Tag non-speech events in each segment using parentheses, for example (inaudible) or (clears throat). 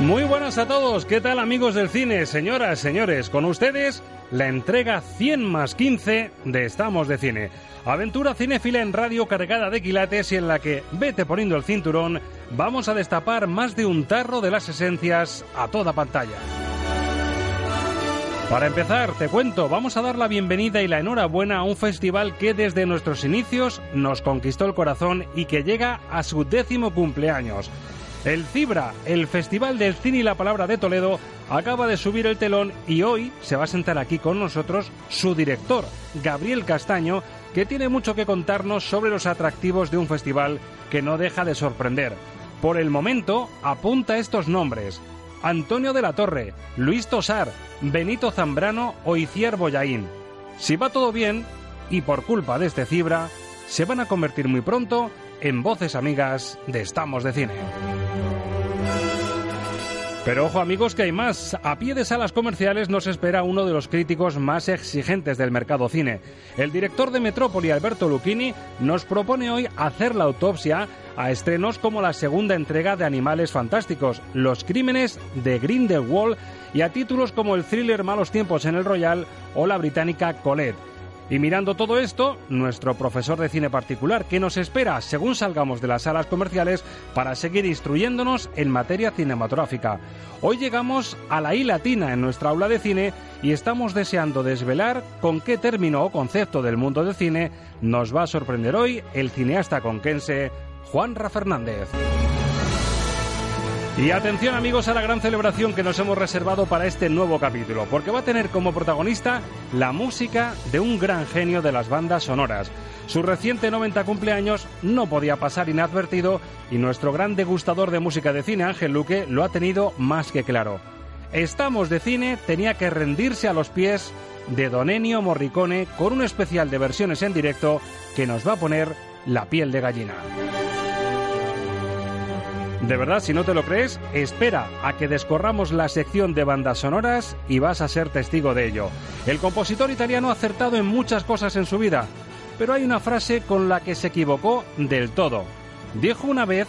Muy buenas a todos, ¿qué tal amigos del cine? Señoras, señores, con ustedes la entrega 100 más 15 de Estamos de Cine. Aventura cinéfila en radio cargada de quilates y en la que, vete poniendo el cinturón, vamos a destapar más de un tarro de las esencias a toda pantalla. Para empezar, te cuento, vamos a dar la bienvenida y la enhorabuena a un festival que desde nuestros inicios nos conquistó el corazón y que llega a su décimo cumpleaños. El Cibra, el Festival del Cine y la Palabra de Toledo, acaba de subir el telón y hoy se va a sentar aquí con nosotros su director, Gabriel Castaño, que tiene mucho que contarnos sobre los atractivos de un festival que no deja de sorprender. Por el momento, apunta estos nombres. Antonio de la Torre, Luis Tosar, Benito Zambrano o Iciar Boyaín. Si va todo bien, y por culpa de este Cibra, se van a convertir muy pronto en voces amigas de Estamos de Cine. Pero ojo amigos que hay más. A pie de salas comerciales nos espera uno de los críticos más exigentes del mercado cine. El director de Metrópoli, Alberto Lucchini, nos propone hoy hacer la autopsia a estrenos como la segunda entrega de Animales Fantásticos, Los Crímenes de Grindelwald y a títulos como el thriller Malos Tiempos en el Royal o la británica Colette. Y mirando todo esto, nuestro profesor de cine particular, que nos espera según salgamos de las salas comerciales para seguir instruyéndonos en materia cinematográfica. Hoy llegamos a la I latina en nuestra aula de cine y estamos deseando desvelar con qué término o concepto del mundo del cine nos va a sorprender hoy el cineasta conquense Juan Ra Fernández. Y atención amigos a la gran celebración que nos hemos reservado para este nuevo capítulo, porque va a tener como protagonista la música de un gran genio de las bandas sonoras. Su reciente 90 cumpleaños no podía pasar inadvertido y nuestro gran degustador de música de cine, Ángel Luque, lo ha tenido más que claro. Estamos de cine tenía que rendirse a los pies de Don Ennio Morricone con un especial de versiones en directo que nos va a poner la piel de gallina. De verdad, si no te lo crees, espera a que descorramos la sección de bandas sonoras y vas a ser testigo de ello. El compositor italiano ha acertado en muchas cosas en su vida, pero hay una frase con la que se equivocó del todo. Dijo una vez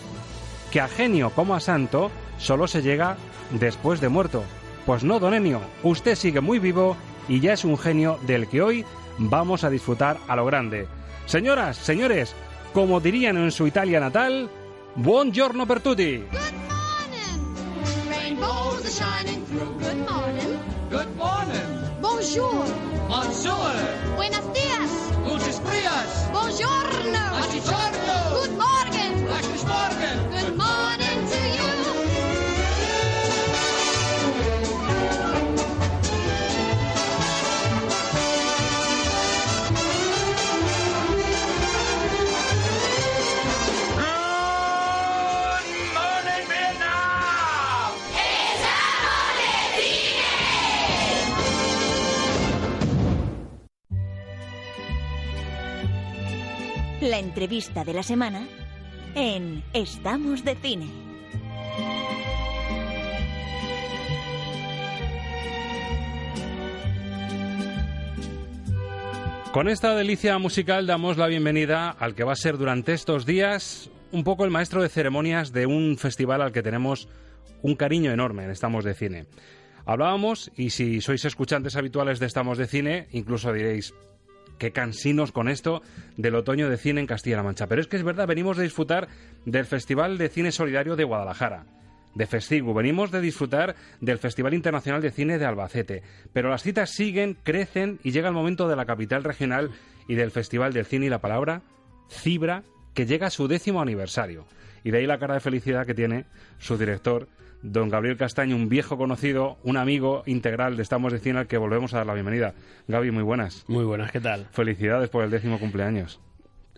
que a genio como a santo solo se llega después de muerto. Pues no, don Ennio, usted sigue muy vivo y ya es un genio del que hoy vamos a disfrutar a lo grande. Señoras, señores, como dirían en su Italia natal, Buongiorno per tutti. Good morning! Rainbows are shining through. Good morning. Good morning. Bonjour. Bonjour. Buenos días. Gutes Dias. Buongiorno. Buongiorno. Good morning. Guten Morgen. Good morning la entrevista de la semana en Estamos de Cine. Con esta delicia musical damos la bienvenida al que va a ser durante estos días un poco el maestro de ceremonias de un festival al que tenemos un cariño enorme en Estamos de Cine. Hablábamos, y si sois escuchantes habituales de Estamos de Cine, incluso diréis, qué cansinos con esto del otoño de cine en Castilla-La Mancha. Pero es que es verdad, venimos de disfrutar del Festival de Cine Solidario de Guadalajara de Festivo. Venimos de disfrutar del Festival Internacional de Cine de Albacete. Pero las citas siguen, crecen y llega el momento de la capital regional y del Festival del Cine y la Palabra, Cibra, que llega a su décimo aniversario. Y de ahí la cara de felicidad que tiene su director, don Gabriel Castaño, un viejo conocido, un amigo integral de Estamos de Cine al que volvemos a dar la bienvenida. Gaby, muy buenas. Muy buenas, ¿qué tal? Felicidades por el décimo cumpleaños.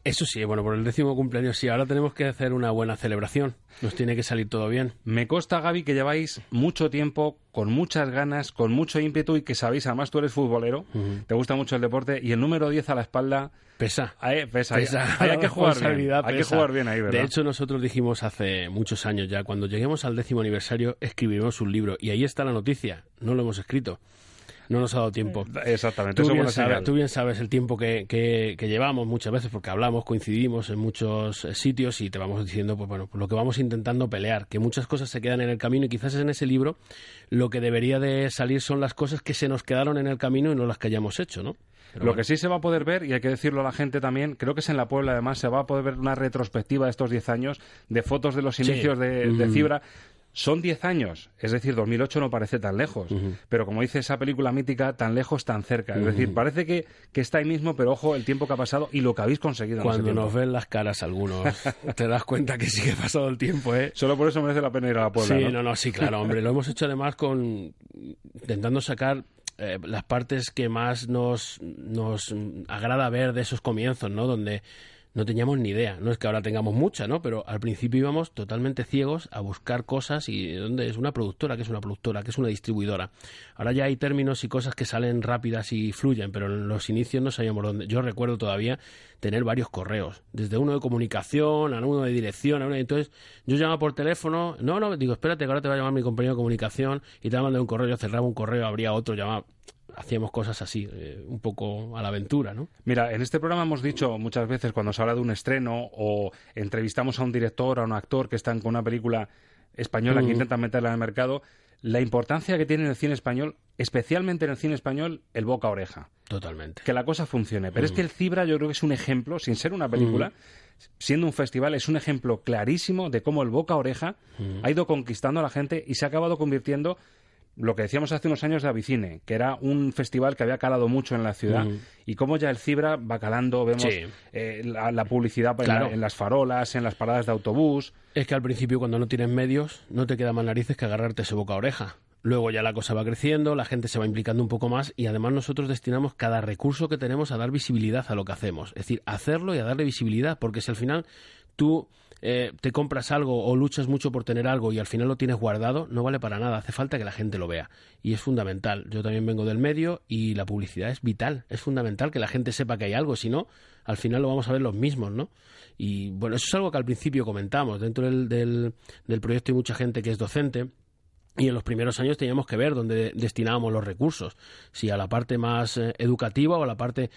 Eso sí, bueno, por el décimo cumpleaños sí, ahora tenemos que hacer una buena celebración. Nos tiene que salir todo bien. Me consta, Gaby, que lleváis mucho tiempo, con muchas ganas, con mucho ímpetu y que sabéis, además tú eres futbolero, te gusta mucho el deporte y el número 10 a la espalda... Pesa. Ahí, pesa. Hay que jugar bien. Hay que jugar bien ahí, ¿verdad? De hecho, nosotros dijimos hace muchos años ya, cuando lleguemos al décimo aniversario, escribiremos un libro. Y ahí está la noticia. No lo hemos escrito. No nos ha dado tiempo. Exactamente, Tú eso bien, sabes, señal. tú bien sabes el tiempo que, que- que llevamos muchas veces, porque hablamos, coincidimos en muchos eh, sitios y te vamos diciendo, pues bueno, pues lo que vamos intentando pelear, que muchas cosas se quedan en el camino y quizás en ese libro lo que debería de salir son las cosas que se nos quedaron en el camino y no las que hayamos hecho, ¿no? Pero Lo bueno. que sí se va a poder ver, y hay que decirlo a la gente también, creo que es en la Puebla además, se va a poder ver una retrospectiva de estos 10 años de fotos de los Sí. inicios de, de Mm. Cibra. Son 10 años, es decir, 2008 no parece tan lejos, pero como dice esa película mítica, tan lejos, tan cerca. Es decir, parece que, que está ahí mismo, pero ojo el tiempo que ha pasado y lo que habéis conseguido Cuando nos ven las caras algunos, (laughs) te das cuenta que sí que ha pasado el tiempo, ¿eh? Solo por eso merece la pena ir a la Puebla, sí, ¿no? no, no, sí, claro, hombre. Lo hemos hecho además con intentando sacar eh, las partes que más nos, nos agrada ver de esos comienzos, ¿no? Donde no teníamos ni idea. No es que ahora tengamos mucha, ¿no? Pero al principio íbamos totalmente ciegos a buscar cosas y dónde es una productora, que es una productora, que es una distribuidora. Ahora ya hay términos y cosas que salen rápidas y fluyen, pero en los inicios no sabíamos dónde. Yo recuerdo todavía tener varios correos, desde uno de comunicación, a uno de dirección, a uno de... Entonces yo llamaba por teléfono, no, no, digo, espérate que ahora te va a llamar mi compañero de comunicación y te va a mandar un correo, yo cerraba un correo, abría otro, llamaba... Hacíamos cosas así, eh, un poco a la aventura, ¿no? Mira, en este programa hemos dicho muchas veces cuando se habla de un estreno o entrevistamos a un director, a un actor que están con una película española que Mm. intentan meterla en el mercado, la importancia que tiene en el cine español, especialmente en el cine español, el boca a oreja. Totalmente. Que la cosa funcione. Pero es que el Cibra yo creo que es un ejemplo, sin ser una película, siendo un festival, es un ejemplo clarísimo de cómo el boca a oreja ha ido conquistando a la gente y se ha acabado convirtiendo lo que decíamos hace unos años de Avicine, que era un festival que había calado mucho en la ciudad, Mm. y cómo ya el Cibra va calando, vemos Sí. eh, la, la publicidad en, la- Claro. en las farolas, en las paradas de autobús. Es que al principio cuando no tienes medios no te queda más narices que agarrarte ese boca a oreja. Luego ya la cosa va creciendo, la gente se va implicando un poco más y además nosotros destinamos cada recurso que tenemos a dar visibilidad a lo que hacemos. Es decir, hacerlo y a darle visibilidad, porque si al final tú eh, te compras algo o luchas mucho por tener algo y al final lo tienes guardado, no vale para nada. Hace falta que la gente lo vea. Y es fundamental. Yo también vengo del medio y la publicidad es vital. Es fundamental que la gente sepa que hay algo. Si no, al final lo vamos a ver los mismos, ¿no? Y bueno, eso es algo que al principio comentamos. Dentro del, del, del proyecto hay mucha gente que es docente. Y en los primeros años teníamos que ver dónde destinábamos los recursos, si a la parte más eh, educativa o a la parte...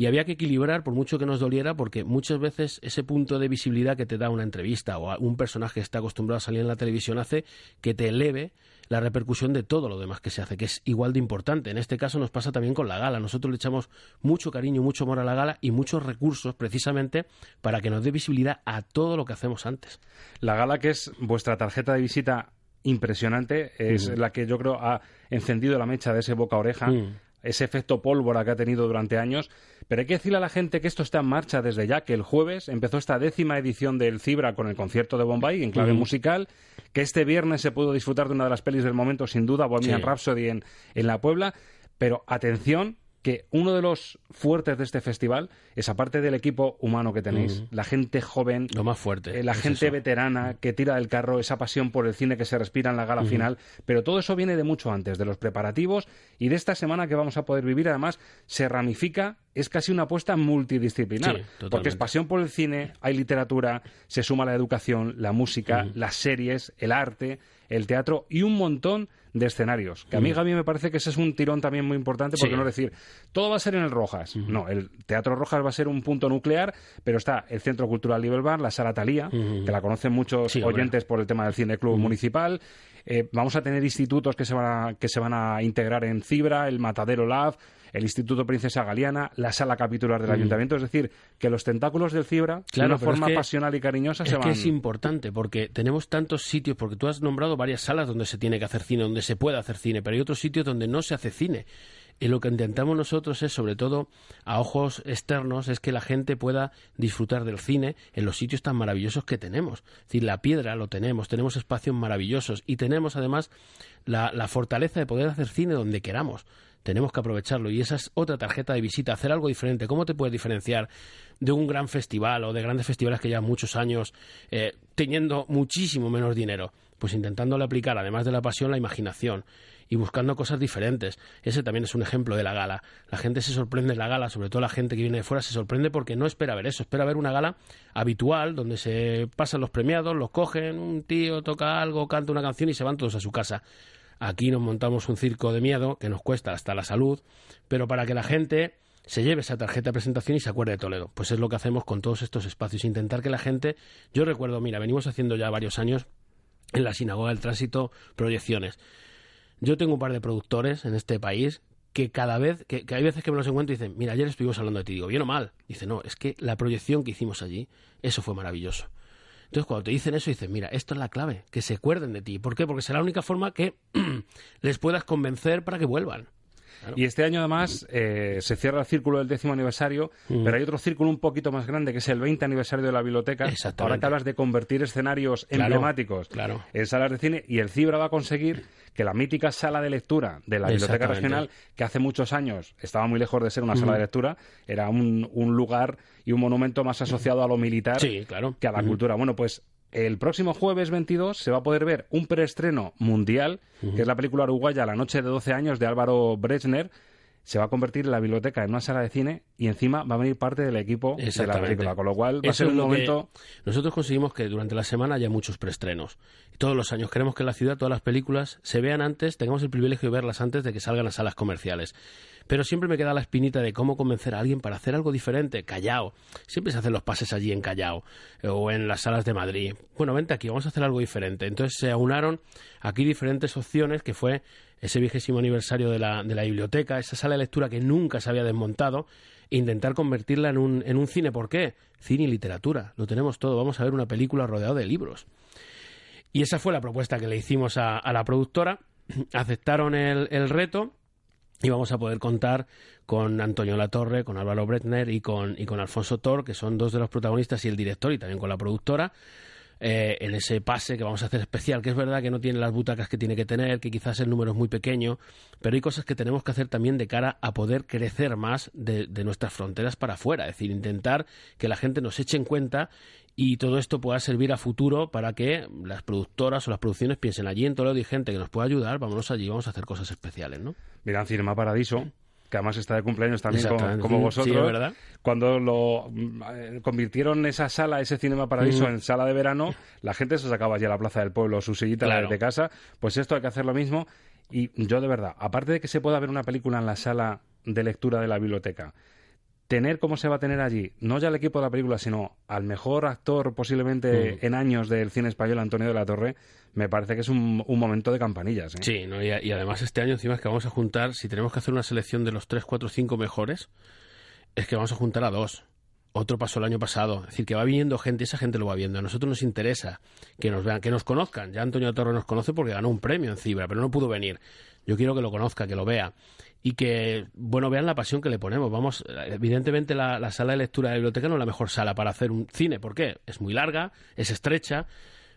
Y había que equilibrar, por mucho que nos doliera, porque muchas veces ese punto de visibilidad que te da una entrevista o un personaje que está acostumbrado a salir en la televisión hace que te eleve la repercusión de todo lo demás que se hace, que es igual de importante. En este caso nos pasa también con la gala. Nosotros le echamos mucho cariño, mucho amor a la gala y muchos recursos precisamente para que nos dé visibilidad a todo lo que hacemos antes. La gala que es vuestra tarjeta de visita impresionante, es Ujú. la que yo creo ha encendido la mecha de ese boca oreja. Mm. ese efecto pólvora que ha tenido durante años. Pero hay que decirle a la gente que esto está en marcha desde ya, que el jueves empezó esta décima edición del Cibra con el concierto de Bombay en clave musical, que este viernes se pudo disfrutar de una de las pelis del momento, sin duda, Bohemian Sí. Rhapsody en, en La Puebla. Pero atención, que uno de los fuertes de este festival es, aparte del equipo humano que tenéis, la gente joven, Lo más fuerte. eh, la es gente eso. veterana que tira del carro, esa pasión por el cine que se respira en la gala final, pero todo eso viene de mucho antes, de los preparativos y de esta semana que vamos a poder vivir. Además, se ramifica es casi una apuesta multidisciplinar, Sí, porque es pasión por el cine, hay literatura, se suma la educación, la música, las series, el arte, el teatro y un montón de escenarios. Que a mí, Gaby, me parece que ese es un tirón también muy importante, porque Sí. no decir, todo va a ser en el Rojas. No, el Teatro Rojas va a ser un punto nuclear, pero está el Centro Cultural Bar, la Sala Talía, que la conocen muchos Sí, oyentes por el tema del Cine Club Municipal. Eh, vamos a tener institutos que se, van a, que se van a integrar en Cibra, el Matadero Lab, el Instituto Princesa Galiana, la Sala Capitular del Ayuntamiento. Es decir, que los tentáculos del Cibra, Claro, de una es forma que- pasional y cariñosa, Es se que van... es importante porque tenemos tantos sitios, porque tú has nombrado varias salas donde se tiene que hacer cine, donde se puede hacer cine, pero hay otros sitios donde no se hace cine. Y lo que intentamos nosotros es, sobre todo a ojos externos, es que la gente pueda disfrutar del cine en los sitios tan maravillosos que tenemos. Es decir, la piedra lo tenemos, tenemos espacios maravillosos y tenemos además la, la fortaleza de poder hacer cine donde queramos. Tenemos que aprovecharlo y esa es otra tarjeta de visita, hacer algo diferente. ¿Cómo te puedes diferenciar de un gran festival o de grandes festivales que llevan muchos años eh, teniendo muchísimo menos dinero? Pues intentándole aplicar, además de la pasión, la imaginación y buscando cosas diferentes. Ese también es un ejemplo de la gala. La gente se sorprende en la gala, sobre todo la gente que viene de fuera se sorprende porque no espera ver eso, espera ver una gala habitual donde se pasan los premiados, los cogen, un tío toca algo, canta una canción y se van todos a su casa. Aquí nos montamos un circo de miedo que nos cuesta hasta la salud, pero para que la gente se lleve esa tarjeta de presentación y se acuerde de Toledo. Pues es lo que hacemos con todos estos espacios, intentar que la gente, yo recuerdo, mira, venimos haciendo ya varios años en la Sinagoga del Tránsito proyecciones. Yo tengo un par de productores en este país que cada vez, que, hay veces que me los encuentro y dicen, mira, ayer estuvimos hablando de ti, digo, bien o mal. Dice, no, es que la proyección que hicimos allí, eso fue maravilloso. Entonces, cuando te dicen eso, dices, mira, esto es la clave, que se acuerden de ti. ¿Por qué? Porque será la única forma que (clears throat) les puedas convencer para que vuelvan. Y este año, además, eh, se cierra el círculo del décimo aniversario, pero hay otro círculo un poquito más grande, que es el 20 aniversario de la biblioteca. Ahora que hablas de convertir escenarios Claro, emblemáticos claro. en salas de cine, y el Cibra va a conseguir que la mítica sala de lectura de la Biblioteca. Regional, que hace muchos años estaba muy lejos de ser una sala de lectura, era un, un lugar y un monumento más asociado a lo militar Sí, claro. que a la cultura. Bueno, pues el próximo jueves 22 se va a poder ver un preestreno mundial, que es la película uruguaya La noche de 12 años de Álvaro Brechner. Se va a convertir la biblioteca en una sala de cine y encima va a venir parte del equipo de la película, con lo cual va a ser un momento... Nosotros conseguimos que durante la semana haya muchos preestrenos. Y todos los años queremos que en la ciudad todas las películas se vean antes, tengamos el privilegio de verlas antes de que salgan a salas comerciales. Pero siempre me queda la espinita de cómo convencer a alguien para hacer algo diferente. Callao. Siempre se hacen los pases allí en Callao o en las salas de Madrid. Bueno, vente aquí, vamos a hacer algo diferente. Entonces se aunaron aquí diferentes opciones, que fue ese vigésimo aniversario de la, de la biblioteca, esa sala de lectura que nunca se había desmontado, e intentar convertirla en un, en un cine. ¿Por qué? Cine y literatura. Lo tenemos todo. Vamos a ver una película rodeado de libros. Y esa fue la propuesta que le hicimos a, a la productora. (clears throat) Aceptaron el, el reto y vamos a poder contar con Antonio Latorre, con Álvaro Bretner y con, y con Alfonso Tor, que son dos de los protagonistas y el director, y también con la productora, eh, en ese pase que vamos a hacer especial, que es verdad que no tiene las butacas que tiene que tener, que quizás el número es muy pequeño, pero hay cosas que tenemos que hacer también de cara a poder crecer más de, nuestras fronteras para afuera, es decir, intentar que la gente nos eche en cuenta y todo esto pueda servir a futuro para que las productoras o las producciones piensen allí en Toledo hay gente que nos pueda ayudar, vámonos allí, vamos a hacer cosas especiales, ¿no? Miran Cinema Paradiso, que además está de cumpleaños también como, Sí, vosotros. es verdad. Cuando lo mm, eh, convirtieron esa sala, ese Cinema Paradiso, en sala de verano, la gente se sacaba allí a la plaza del pueblo, su sillita Claro. de casa. Pues esto hay que hacer lo mismo. Y yo de verdad, aparte de que se pueda ver una película en la sala de lectura de la biblioteca, tener cómo se va a tener allí, no ya el equipo de la película, sino al mejor actor posiblemente en años del cine español, Antonio de la Torre, me parece que es un, un momento de campanillas. ¿eh? Sí, ¿no? y, y además este año encima es que vamos a juntar, si tenemos que hacer una selección de los 3, 4, 5 mejores, es que vamos a juntar a dos. Otro pasó el año pasado. Es decir, que va viniendo gente, esa gente lo va viendo. A nosotros nos interesa que nos vean, que nos conozcan. Ya Antonio Torre nos conoce porque ganó un premio en Cibra, pero no pudo venir. Yo quiero que lo conozca, que lo vea. Y que, bueno, vean la pasión que le ponemos. Vamos, evidentemente la, la sala de lectura de la biblioteca no es la mejor sala para hacer un cine. ¿Por qué? Es muy larga, es estrecha,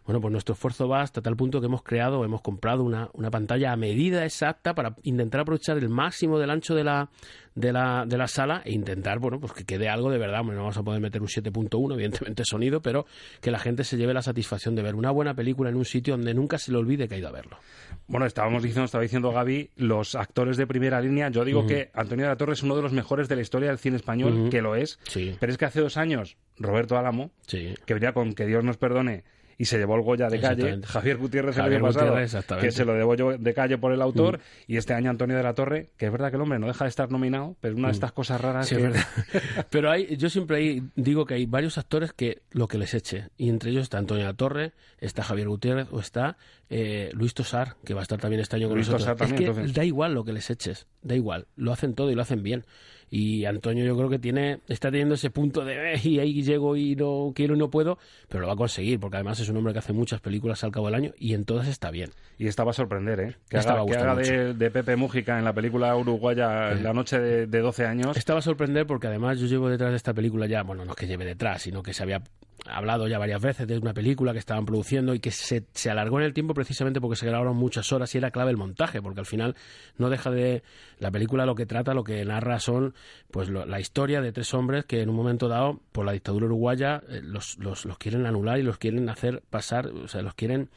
Bueno, pues nuestro esfuerzo va hasta tal punto que hemos creado, hemos comprado una, una pantalla a medida exacta para intentar aprovechar el máximo del ancho de la, de la, de la sala e intentar, bueno, pues que quede algo de verdad. Bueno, no vamos a poder meter un 7.1, evidentemente sonido, pero que la gente se lleve la satisfacción de ver una buena película en un sitio donde nunca se le olvide que ha ido a verlo. Bueno, estábamos diciendo, estaba diciendo Gaby, los actores de primera línea. Yo digo que Antonio de la Torre es uno de los mejores de la historia del cine español, que lo es. Sí. Pero es que hace dos años, Roberto Álamo, Sí. que venía con Que Dios nos perdone y se llevó el Goya de calle. Javier Gutiérrez el Javier año pasado, que se lo llevó yo de calle por el autor, y este año Antonio de la Torre, que es verdad que el hombre no deja de estar nominado, pero una de estas cosas raras Sí, que... es verdad. (laughs) Pero hay, yo siempre ahí digo que hay varios actores que lo que les eche. Y entre ellos está Antonio La Torre, está Javier Gutiérrez o está eh, Luis Tosar, que va a estar también este año con Luis nosotros. Tosar también, es que entonces. da igual lo que les eches, da igual. Lo hacen todo y lo hacen bien. Y Antonio yo creo que tiene está teniendo ese punto de "Eh, y ahí llego y no quiero y no puedo, pero lo va a conseguir porque además es un hombre que hace muchas películas al cabo del año y en todas está bien. Y esta va a sorprender, ¿eh? Que Esta haga, que de, de Pepe Mújica en la película uruguaya La noche de, de 12 años. Esta va a sorprender porque además yo llevo detrás de esta película ya, bueno, no es que lleve detrás, sino que se había hablado ya varias veces de una película que estaban produciendo y que se, se alargó en el tiempo precisamente porque se grabaron muchas horas y era clave el montaje, porque al final no deja de... La película lo que trata, lo que narra son pues lo- la historia de tres hombres que en un momento dado, por la dictadura uruguaya, eh, los, los, los quieren anular y los quieren hacer pasar, o sea, los quieren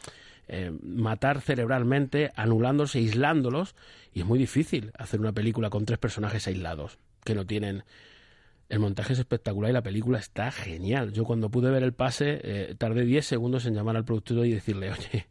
eh, matar cerebralmente, anulándolos e aislándolos. Y es muy difícil hacer una película con tres personajes aislados, que no tienen... El montaje es espectacular y la película está genial. Yo cuando pude ver el pase, eh, tardé 10 segundos en llamar al productor y decirle, oye,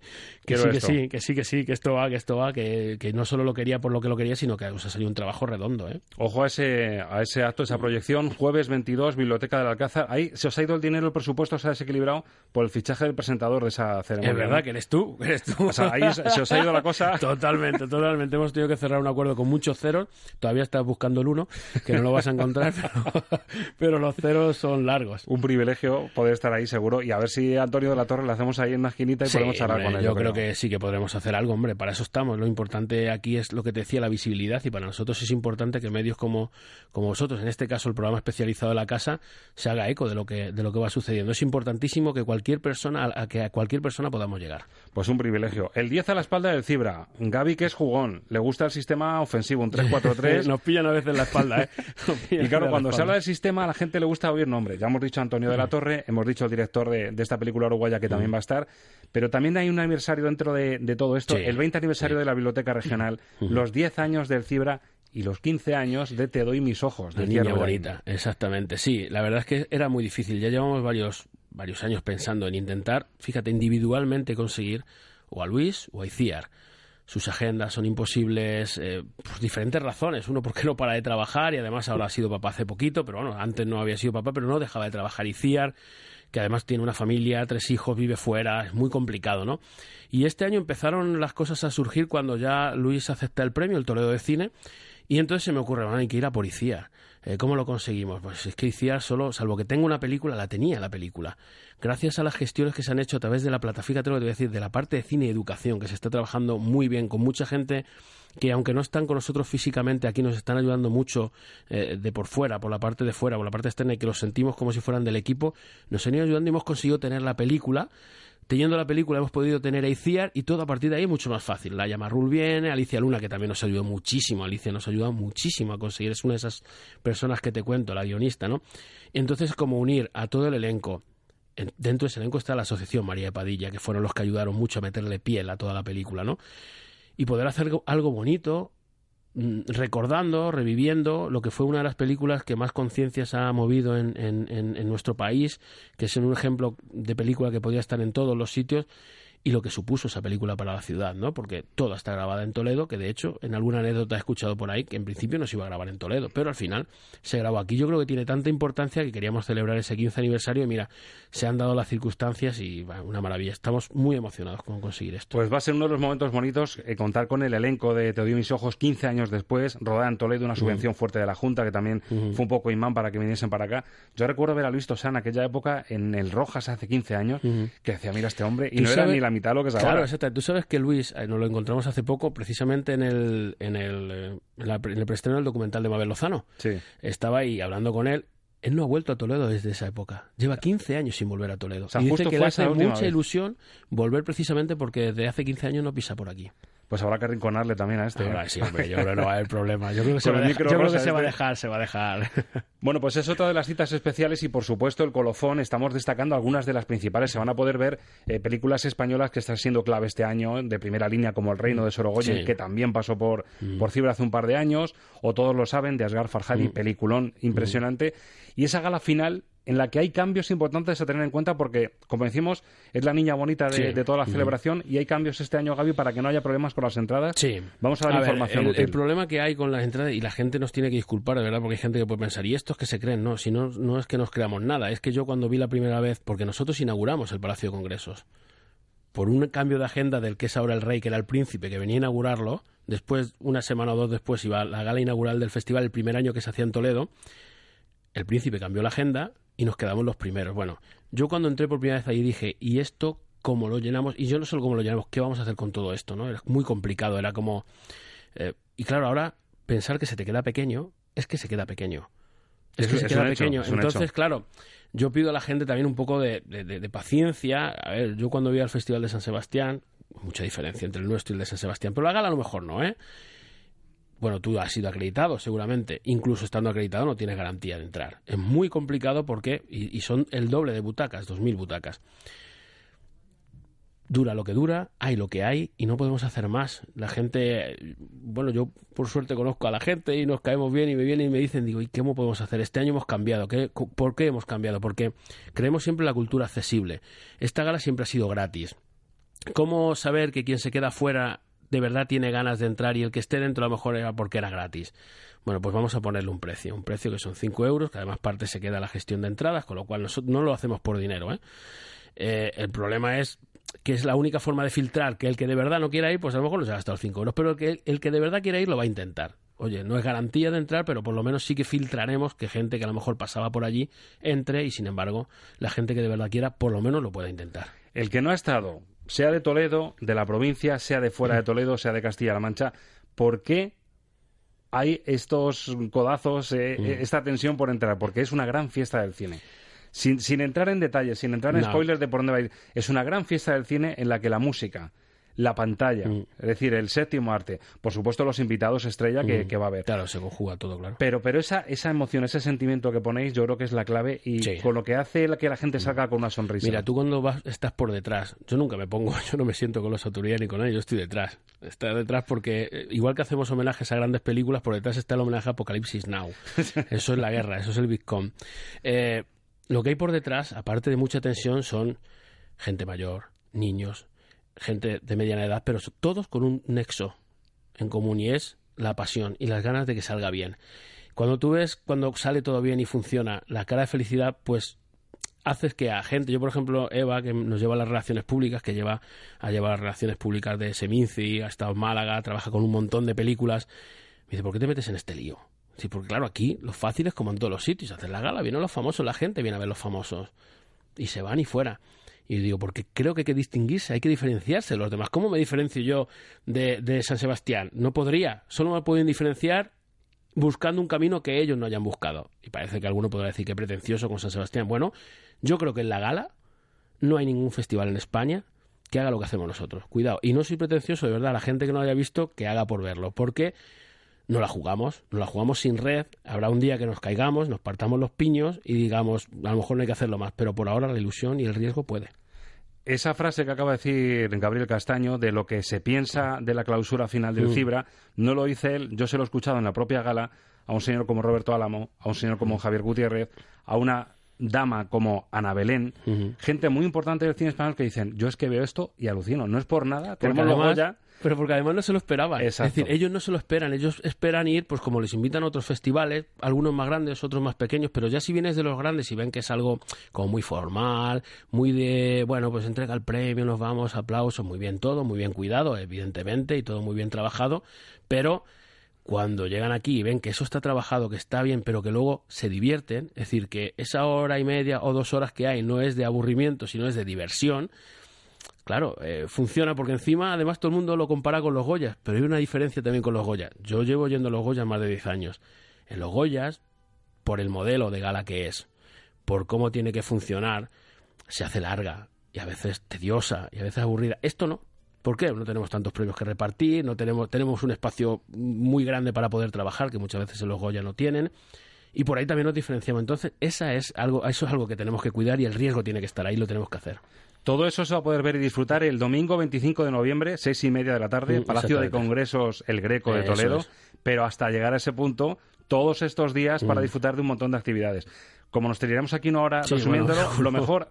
que sí, que sí, que sí, que sí, que esto va, que esto va, que, que no solo lo quería por lo que lo quería, sino que o sea, salió un trabajo redondo. ¿eh? Ojo a ese, a ese acto, esa proyección, jueves 22, Biblioteca del Alcázar. Ahí se os ha ido el dinero, el presupuesto se ha desequilibrado por el fichaje del presentador de esa ceremonia. Es verdad ¿no? que eres tú, eres tú. O sea, ahí se se os ha ido la cosa. (laughs) Totalmente, totalmente. Hemos tenido que cerrar un acuerdo con muchos ceros. Todavía estás buscando el uno, que no lo vas a encontrar, (laughs) pero, (laughs) pero los ceros son largos. Un privilegio poder estar ahí seguro y a ver si Antonio de la Torre le hacemos ahí en una esquinita y Sí, podemos charlar hombre, con él. yo creo que sí que podremos hacer algo, hombre, para eso estamos. Lo importante aquí es lo que te decía, la visibilidad, y para nosotros es importante que medios como, como vosotros, en este caso el programa especializado de la casa, se haga eco de lo que, de lo que va sucediendo. Es importantísimo que cualquier persona, a que a cualquier persona podamos llegar. Pues un privilegio. El 10 a la espalda del Cibra. Gaby, que es jugón, le gusta el sistema ofensivo, un 3-4-3. (laughs) Nos pillan a veces la espalda, ¿eh? (laughs) Y claro, la cuando se habla del sistema, a la gente le gusta oír nombres. Ya hemos dicho Antonio de la Torre, hemos dicho el director de, de esta película uruguaya que también va a estar, pero también hay un aniversario dentro de, de todo esto, Sí, el 20 aniversario de la Biblioteca Regional, (laughs) los 10 años del Cibra y los 15 años de Te doy mis ojos, La de niña Cierro Llaín. bonita, exactamente. Sí, la verdad es que era muy difícil. Ya llevamos varios, varios años pensando en intentar, fíjate, individualmente conseguir o a Luis o a Iciar. Sus agendas son imposibles eh, por diferentes razones. Uno, porque no para de trabajar y además ahora ha sido papá hace poquito, pero bueno, antes no había sido papá, pero no dejaba de trabajar. Iciar, que además tiene una familia, tres hijos, vive fuera, es muy complicado, ¿no? Y este año empezaron las cosas a surgir cuando ya Luis acepta el premio, el Toledo de Cine, y entonces se me ocurre, bueno, hay que ir a por Iciar. Eh, ¿Cómo lo conseguimos? Pues es que Iciar solo, salvo que tenga una película, la tenía la película. Gracias a las gestiones que se han hecho a través de la plataforma, fíjate lo que voy a decir, de la parte de cine y educación, que se está trabajando muy bien, con mucha gente que aunque no están con nosotros físicamente, aquí nos están ayudando mucho eh, de por fuera, por la parte de fuera, por la parte externa, y que los sentimos como si fueran del equipo, nos han ido ayudando y hemos conseguido tener la película. Teniendo la película hemos podido tener a Iciar y todo a partir de ahí es mucho más fácil. La Yamarrul viene, Alicia Luna, que también nos ayudó muchísimo. Alicia nos ha ayudado muchísimo a conseguir, es una de esas personas que te cuento, la guionista, ¿no? Entonces, como unir a todo el elenco, en- dentro de ese elenco está la asociación María de Padilla, que fueron los que ayudaron mucho a meterle piel a toda la película, ¿no? Y poder hacer algo- bonito, recordando, reviviendo lo que fue una de las películas que más conciencias ha movido en, en- en- en nuestro país, que es un ejemplo de película que podía estar en todos los sitios y lo que supuso esa película para la ciudad, ¿no? Porque toda está grabada en Toledo, que de hecho en alguna anécdota he escuchado por ahí que en principio no se iba a grabar en Toledo, pero al final se grabó aquí. Yo creo que tiene tanta importancia que queríamos celebrar ese 15 aniversario y mira, se han dado las circunstancias y bueno, una maravilla. Estamos muy emocionados con conseguir esto. Pues va a ser uno de los momentos bonitos eh, contar con el elenco de Te doy mis ojos 15 años después, rodada en Toledo, una subvención fuerte de la Junta que también fue un poco imán para que viniesen para acá. Yo recuerdo ver a Luis Tosán en aquella época en el Rojas hace 15 años, que decía, mira este hombre, y no era ni la mitad de lo que es Claro, ahora. exacto. Tú sabes que Luis, eh, nos lo encontramos hace poco precisamente en el, en el, eh, en la- en el preestreno del documental de Mabel Lozano. Sí. Estaba ahí hablando con él. Él no ha vuelto a Toledo desde esa época. Lleva 15 años sin volver a Toledo. O sea, y dice que le hace mucha vez. ilusión volver precisamente porque desde hace 15 años no pisa por aquí. Pues habrá que rinconarle también a este. ¿eh? Ahora sí, hombre, yo creo que no va a haber problema. Yo creo que (laughs) se, va, a micro dejar, yo creo que rosa se va a este. dejar, se va a dejar. (laughs) Bueno, pues es otra de las citas especiales y por supuesto el colofón. Estamos destacando algunas de las principales. Se van a poder ver eh, películas españolas que están siendo clave este año de primera línea como El Reino de Sorogoyen, Sí. que también pasó por, por Cibra hace un par de años, o Todos lo saben, de Asghar Farhadi, peliculón impresionante. Y esa gala final en la que hay cambios importantes a tener en cuenta porque, como decimos, es la niña bonita de, Sí. de toda la celebración y hay cambios este año, Gaby, para que no haya problemas con las entradas. Sí. Vamos a dar ver, información el, útil. el problema que hay con las entradas, y la gente nos tiene que disculpar, de verdad, porque hay gente que puede pensar, ¿y estos que se creen? No, si no, no es que nos creamos nada, es que yo cuando vi la primera vez, porque nosotros inauguramos el Palacio de Congresos, por un cambio de agenda del que es ahora el rey, que era el príncipe, que venía a inaugurarlo, después, una semana o dos después, iba a la gala inaugural del festival, el primer año que se hacía en Toledo, el príncipe cambió la agenda y nos quedamos los primeros. Bueno, yo cuando entré por primera vez ahí dije, ¿y esto cómo lo llenamos? Y yo no solo cómo lo llenamos, ¿qué vamos a hacer con todo esto? ¿no? Era muy complicado, era como... eh, y claro, ahora pensar que se te queda pequeño, es que se queda pequeño. Es, Es- que se es queda hecho, pequeño. Entonces, hecho. claro, yo pido a la gente también un poco de, de- de- de paciencia. A ver, yo cuando voy al Festival de San Sebastián, mucha diferencia entre el nuestro y el de San Sebastián, pero la gala a lo mejor no, ¿eh? Bueno, tú has sido acreditado, seguramente. Incluso estando acreditado no tienes garantía de entrar. Es muy complicado porque, y, y son el doble de butacas, 2.000 butacas. Dura lo que dura, hay lo que hay y no podemos hacer más. La gente, bueno, yo por suerte conozco a la gente y nos caemos bien y me vienen y me dicen, digo, ¿y qué podemos hacer? Este año hemos cambiado. ¿Qué, ¿Por qué hemos cambiado? Porque creemos siempre en la cultura accesible. Esta gala siempre ha sido gratis. ¿Cómo saber que quien se queda fuera de verdad tiene ganas de entrar y el que esté dentro a lo mejor era porque era gratis? Bueno, pues vamos a ponerle un precio, un precio que son 5 euros, que además parte se queda la gestión de entradas, con lo cual nosotros no lo hacemos por dinero. ¿eh? Eh, el problema es que es la única forma de filtrar que el que de verdad no quiera ir, pues a lo mejor no se ha gastado 5 euros, pero el que, el que de verdad quiera ir lo va a intentar. Oye, no es garantía de entrar, pero por lo menos sí que filtraremos que gente que a lo mejor pasaba por allí entre y sin embargo la gente que de verdad quiera por lo menos lo pueda intentar. El que no ha estado, sea de Toledo, de la provincia, sea de fuera de Mm. Toledo, sea de Castilla-La Mancha, ¿por qué hay estos codazos, eh, Mm. eh, esta tensión por entrar? Porque es una gran fiesta del cine. Sin, sin entrar en detalles, sin entrar en No. spoilers de por dónde va a ir, es una gran fiesta del cine en la que la música, la pantalla, Mm. es decir, el séptimo arte, por supuesto los invitados estrella que, Mm. que va a haber. Claro, se conjuga todo, claro. Pero, pero esa, esa emoción, ese sentimiento que ponéis, yo creo que es la clave y Sí. con lo que hace que la gente salga con una sonrisa. Mira, tú cuando vas, estás por detrás, yo nunca me pongo, (laughs) yo no me siento con los autoridades ni con ellos, yo estoy detrás. Está detrás porque, eh, igual que hacemos homenajes a grandes películas, por detrás está el homenaje a Apocalipsis Now. (laughs) Eso es la guerra, eso es el Bitcoin. Eh, lo que hay por detrás, aparte de mucha tensión, son gente mayor, niños, gente de mediana edad, pero todos con un nexo en común y es la pasión y las ganas de que salga bien. Cuando tú ves cuando sale todo bien y funciona la cara de felicidad, pues haces que a gente, yo por ejemplo, Eva, que nos lleva las relaciones públicas, que lleva a llevar las relaciones públicas de Seminci, ha estado en Málaga, trabaja con un montón de películas, me dice, ¿por qué te metes en este lío? Sí, porque claro, aquí lo fácil es como en todos los sitios, hacer la gala, vienen los famosos, la gente viene a ver los famosos y se van y fuera. Y digo, porque creo que hay que distinguirse, hay que diferenciarse de los demás. ¿Cómo me diferencio yo de, de San Sebastián? No podría, solo me pueden diferenciar buscando un camino que ellos no hayan buscado. Y parece que alguno podrá decir que pretencioso con San Sebastián. Bueno, yo creo que en la gala no hay ningún festival en España que haga lo que hacemos nosotros. Cuidado. Y no soy pretencioso, de verdad. La gente que no lo haya visto, que haga por verlo. Porque no la jugamos, no la jugamos sin red. Habrá un día que nos caigamos, nos partamos los piños y digamos, a lo mejor no hay que hacerlo más. Pero por ahora la ilusión y el riesgo puede. Esa frase que acaba de decir Gabriel Castaño de lo que se piensa de la clausura final del Mm. Cibra, no lo dice él, yo se lo he escuchado en la propia gala a un señor como Roberto Álamo, a un señor como Javier Gutiérrez, a una dama como Ana Belén, gente muy importante del cine español que dicen, yo es que veo esto y alucino, no es por nada, tenemos los Goya, Pero porque además no se lo esperaban. Exacto. Es decir, ellos no se lo esperan. Ellos esperan ir, pues como les invitan a otros festivales, algunos más grandes, otros más pequeños, pero ya si vienes de los grandes y ven que es algo como muy formal, muy de, bueno, pues entrega el premio, nos vamos, aplausos, muy bien todo, muy bien cuidado, evidentemente, y todo muy bien trabajado, pero cuando llegan aquí y ven que eso está trabajado, que está bien, pero que luego se divierten, es decir, que esa hora y media o dos horas que hay no es de aburrimiento, sino es de diversión, Claro, eh, funciona porque encima, además, todo el mundo lo compara con los Goyas, pero hay una diferencia también con los Goyas. Yo llevo yendo a los Goyas más de 10 años. En los Goyas, por el modelo de gala que es, por cómo tiene que funcionar, se hace larga y a veces tediosa y a veces aburrida. Esto no. ¿Por qué? No tenemos tantos premios que repartir, no tenemos, tenemos un espacio muy grande para poder trabajar, que muchas veces en los Goya no tienen. Y por ahí también nos diferenciamos. Entonces, esa es algo, eso es algo que tenemos que cuidar y el riesgo tiene que estar ahí, lo tenemos que hacer. Todo eso se va a poder ver y disfrutar el domingo 25 de noviembre, seis y media de la tarde, Mm, Palacio de. Congresos El Greco de Toledo. es. Pero hasta llegar a ese punto, todos estos días para Mm. disfrutar de un montón de actividades. Como nos tiraremos aquí una hora Sí, resumiéndolo, bueno, (laughs) lo mejor,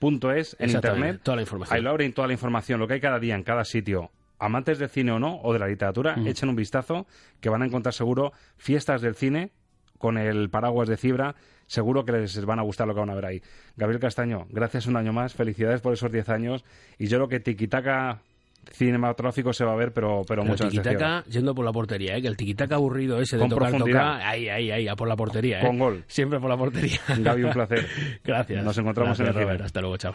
cibra.es en Exactamente, internet. toda la información. Ahí lo abren toda la información, lo que hay cada día en cada sitio. Amantes del cine o no, o de la literatura, Mm. echen un vistazo, que van a encontrar seguro fiestas del cine con el paraguas de Cibra. Seguro que les van a gustar lo que van a ver ahí. Gabriel Castaño, gracias un año más. Felicidades por esos 10 años. Y yo creo que tiquitaca cinematográfico se va a ver, pero, pero, Pero mucho tiquitaca yendo por la portería, ¿eh? que el tiquitaca aburrido ese de Con tocar, tocar, ahí, ahí, ahí, a por la portería. ¿eh? Con gol. Siempre por la portería. Gaby, un placer. (laughs) Gracias. Nos encontramos Gracias, en el. Robert. Hasta luego, chao.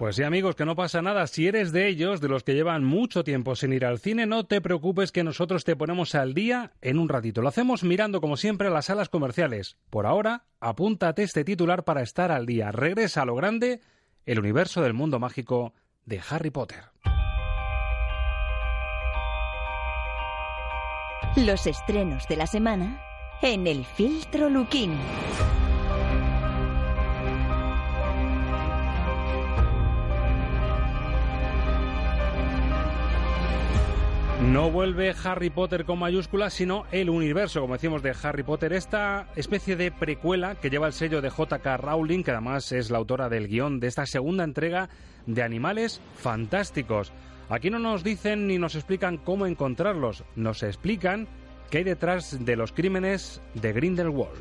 Pues sí, amigos, que no pasa nada. Si eres de ellos, de los que llevan mucho tiempo sin ir al cine, no te preocupes que nosotros te ponemos al día en un ratito. Lo hacemos mirando, como siempre, a las salas comerciales. Por ahora, apúntate este titular para estar al día. Regresa a lo grande el universo del mundo mágico de Harry Potter. Los estrenos de la semana en el filtro Luquín. No vuelve Harry Potter con mayúsculas, sino el universo, como decimos, de Harry Potter. Esta especie de precuela que lleva el sello de J.K. Rowling, que además es la autora del guion de esta segunda entrega de Animales Fantásticos. Aquí no nos dicen ni nos explican cómo encontrarlos, nos explican qué hay detrás de los crímenes de Grindelwald.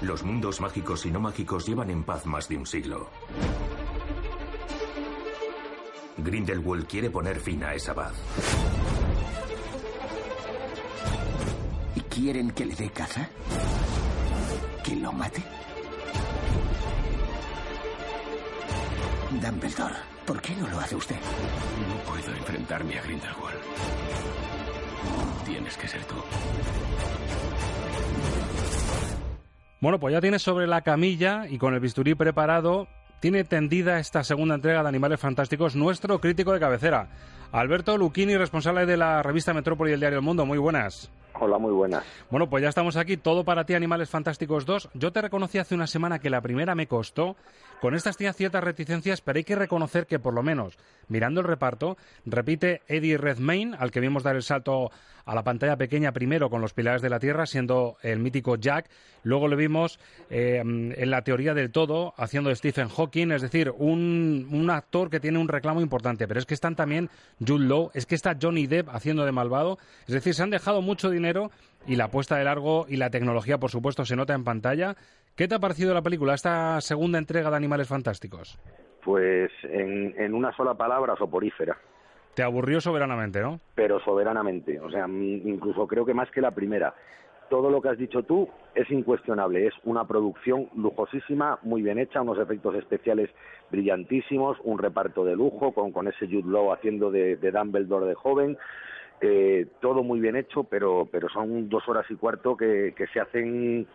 Los mundos mágicos y no mágicos llevan en paz más de un siglo. Grindelwald quiere poner fin a esa paz. ¿Y quieren que le dé caza? ¿Que lo mate? Dumbledore, ¿por qué no lo hace usted? No puedo enfrentarme a Grindelwald. Tienes que ser tú. Bueno, pues ya tienes sobre la camilla y con el bisturí preparado, tiene tendida esta segunda entrega de Animales Fantásticos nuestro crítico de cabecera, Alberto Luchini, responsable de la revista Metrópoli y el diario El Mundo. Muy buenas. Hola, muy buenas. Bueno, pues ya estamos aquí, todo para ti, Animales Fantásticos 2. Yo te reconocí hace una semana que la primera me costó. Con estas tenía ciertas reticencias, pero hay que reconocer que por lo menos, mirando el reparto, repite Eddie Redmayne, al que vimos dar el salto a la pantalla pequeña primero con los Pilares de la Tierra, siendo el mítico Jack. Luego le vimos eh, en la teoría del todo, haciendo Stephen Hawking, es decir, un, un actor que tiene un reclamo importante. Pero es que están también Jude Law, es que está Johnny Depp haciendo de malvado. Es decir, se han dejado mucho dinero y la apuesta de largo y la tecnología, por supuesto, se nota en pantalla. ¿Qué te ha parecido la película, esta segunda entrega de Animales Fantásticos? Pues en, en una sola palabra, soporífera. Te aburrió soberanamente, ¿no? Pero soberanamente. O sea, incluso creo que más que la primera. Todo lo que has dicho tú es incuestionable. Es una producción lujosísima, muy bien hecha, unos efectos especiales brillantísimos, un reparto de lujo con, con ese Jude Law haciendo de, de Dumbledore de joven. Eh, todo muy bien hecho, pero, pero son dos horas y cuarto que, que se hacen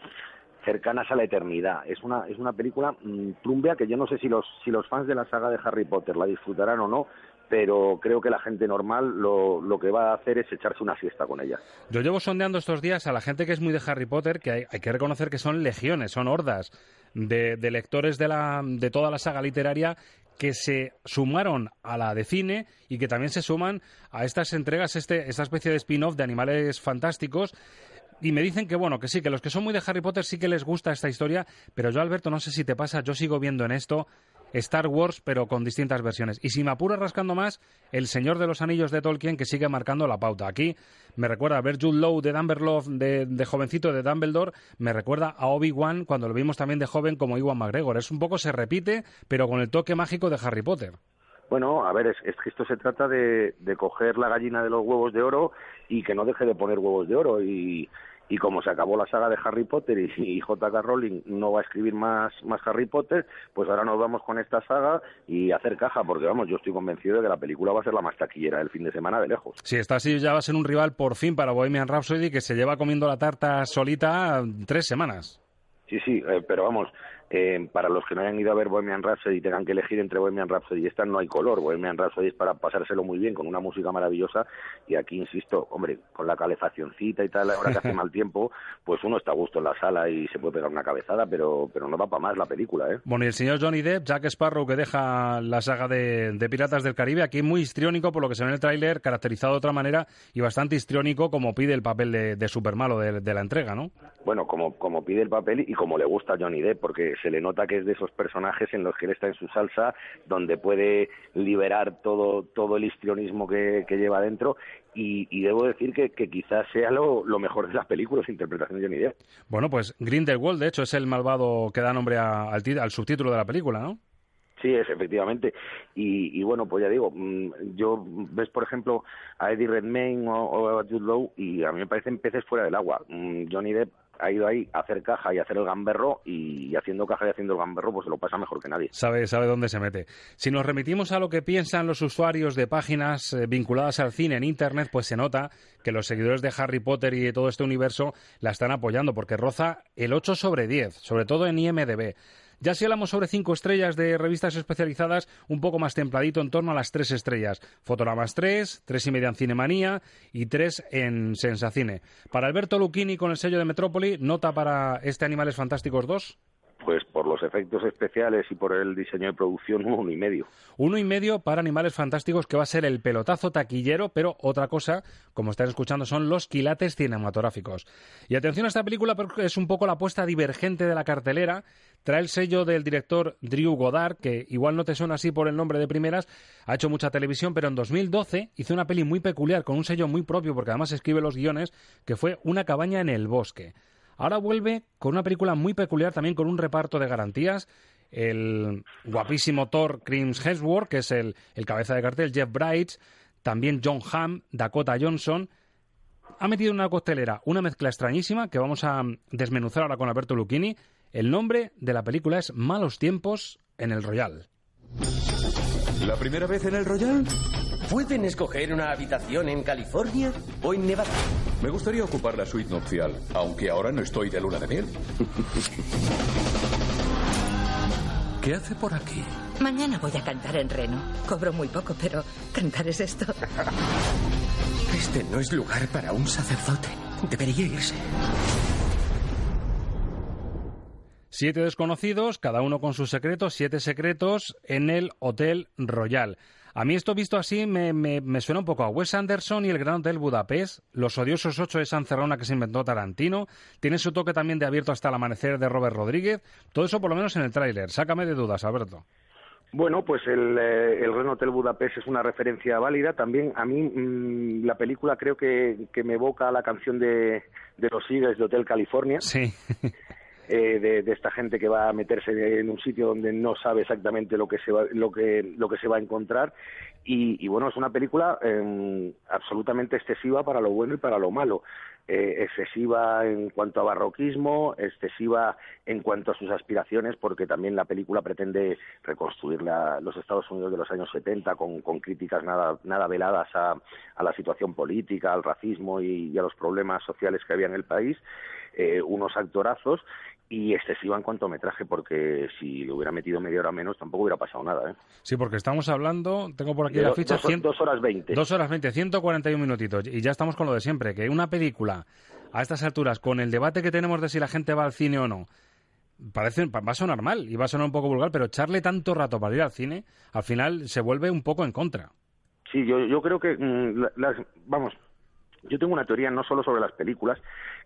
cercanas a la eternidad. Es una, es una película mmm, plumbea que yo no sé si los, si los fans de la saga de Harry Potter la disfrutarán o no, pero creo que la gente normal lo, lo que va a hacer es echarse una siesta con ella. Yo llevo sondeando estos días a la gente que es muy de Harry Potter, que hay, hay que reconocer que son legiones, son hordas de, de lectores de, la, de toda la saga literaria que se sumaron a la de cine y que también se suman a estas entregas, este, esta especie de spin-off de animales fantásticos. Y me dicen que, bueno, que sí, que los que son muy de Harry Potter sí que les gusta esta historia, pero yo, Alberto, no sé si te pasa, yo sigo viendo en esto Star Wars, pero con distintas versiones. Y si me apuro rascando más, El Señor de los Anillos de Tolkien, que sigue marcando la pauta. Aquí me recuerda a ver Jude Law de Dumbledore, de, jovencito de Dumbledore, me recuerda a Obi-Wan cuando lo vimos también de joven como Iwan McGregor. Es un poco, se repite, pero con el toque mágico de Harry Potter. Bueno, a ver, es, que esto se trata de, de coger la gallina de los huevos de oro y que no deje de poner huevos de oro. Y, y como se acabó la saga de Harry Potter y, y J.K. Rowling no va a escribir más, más Harry Potter, pues ahora nos vamos con esta saga y hacer caja, porque vamos, yo estoy convencido de que la película va a ser la más taquillera del fin de semana de lejos. Sí, está así, ya va a ser un rival por fin para Bohemian Rhapsody que se lleva comiendo la tarta solita tres semanas. Sí, sí, eh, pero vamos, eh, para los que no hayan ido a ver Bohemian Rhapsody y tengan que elegir entre Bohemian Rhapsody y esta, no hay color. Bohemian Rhapsody es para pasárselo muy bien con una música maravillosa y aquí, insisto, hombre, con la calefaccioncita y tal, ahora que hace (laughs) mal tiempo, pues uno está a gusto en la sala y se puede pegar una cabezada, pero, pero no va para más la película, ¿eh? Bueno, y el señor Johnny Depp, Jack Sparrow, que deja la saga de, de Piratas del Caribe, aquí muy histriónico por lo que se ve en el tráiler, caracterizado de otra manera y bastante histriónico como pide el papel de, de Supermalo de, de la entrega, ¿no? bueno, como, como pide el papel y como le gusta a Johnny Depp, porque se le nota que es de esos personajes en los que él está en su salsa, donde puede liberar todo, todo el histrionismo que, lleva dentro y, debo decir que, quizás sea lo, mejor de las películas, interpretación de Johnny Depp. Bueno, pues Grindelwald, de hecho, es el malvado que da nombre al, al subtítulo de la película, ¿no? Sí, es efectivamente. Y, bueno, pues ya digo, mm, yo ves, por ejemplo, a Eddie Redmayne o, a Jude Law y a mí me parecen peces fuera del agua. Mm, Johnny Depp ha ido ahí a hacer caja y a hacer el gamberro y haciendo caja y haciendo el gamberro pues se lo pasa mejor que nadie. Sabe, sabe dónde se mete. Si nos remitimos a lo que piensan los usuarios de páginas eh, vinculadas al cine en Internet, pues se nota que los seguidores de Harry Potter y de todo este universo la están apoyando porque roza el 8 sobre 10, sobre todo en IMDB. Ya si hablamos sobre cinco estrellas de revistas especializadas, un poco más templadito, en torno a las tres estrellas. Fotogramas 3, tres y media en Cinemanía y tres en Sensacine. Para Alberto Lucchini, con el sello de Metrópoli, nota para este Animales Fantásticos 2 pues por los efectos especiales y por el diseño de producción, uno y medio. Uno y medio para Animales Fantásticos, que va a ser el pelotazo taquillero, pero otra cosa, como están escuchando, son los quilates cinematográficos. Y atención a esta película, porque es un poco la apuesta divergente de la cartelera. Trae el sello del director Drew Goddard, que igual no te suena así por el nombre de primeras, ha hecho mucha televisión, pero en 2012 hizo una peli muy peculiar, con un sello muy propio, porque además escribe los guiones, que fue Una cabaña en el bosque. Ahora vuelve con una película muy peculiar, también con un reparto de garantías. El guapísimo Thor Crims Hemsworth, que es el, cabeza de cartel, Jeff Bright, también John Hamm, Dakota Johnson. Ha metido en una costelera una mezcla extrañísima que vamos a desmenuzar ahora con Alberto Lucchini. El nombre de la película es Malos tiempos en el Royal. ¿La primera vez en el Royal? ¿Pueden escoger una habitación en California o en Nevada? Me gustaría ocupar la suite nupcial, aunque ahora no estoy de luna de miel. (laughs) ¿Qué hace por aquí? Mañana voy a cantar en Reno. Cobro muy poco, pero cantar es esto. (laughs) Este no es lugar para un sacerdote. Debería irse. Siete desconocidos, cada uno con sus secretos, siete secretos en el Hotel Royal. A mí esto visto así me, me, suena un poco a Wes Anderson y el Gran Hotel Budapest, Los odiosos ocho de San Cerrona que se inventó Tarantino, tiene su toque también de abierto hasta el amanecer de Robert Rodríguez, todo eso por lo menos en el tráiler. Sácame de dudas, Alberto. Bueno, pues el, eh, el Gran Hotel Budapest es una referencia válida. También a mí mm, la película creo que, que me evoca a la canción de, de los Eagles de Hotel California. Sí. (laughs) Eh, de, esta gente que va a meterse en un sitio donde no sabe exactamente lo que se va, lo que, lo que se va a encontrar. Y, bueno, es una película em, absolutamente excesiva para lo bueno y para lo malo. Eh, excesiva en cuanto a barroquismo, excesiva en cuanto a sus aspiraciones, porque también la película pretende reconstruir los Estados Unidos de los años 70 con, críticas nada, nada veladas a, la situación política, al racismo y, a los problemas sociales que había en el país. Eh, unos actorazos y excesiva en cuanto a metraje, porque si lo hubiera metido media hora menos tampoco hubiera pasado nada. ¿eh? Sí, porque estamos hablando, tengo por aquí la ficha... Dos, horas veinte. Dos horas veinte, 141 minutitos. Y ya estamos con lo de siempre, que una película a estas alturas, con el debate que tenemos de si la gente va al cine o no, parece va a sonar mal y va a sonar un poco vulgar, pero echarle tanto rato para ir al cine, al final se vuelve un poco en contra. Sí, yo, yo creo que, mm, las, vamos, Yo tengo una teoría no solo sobre las películas,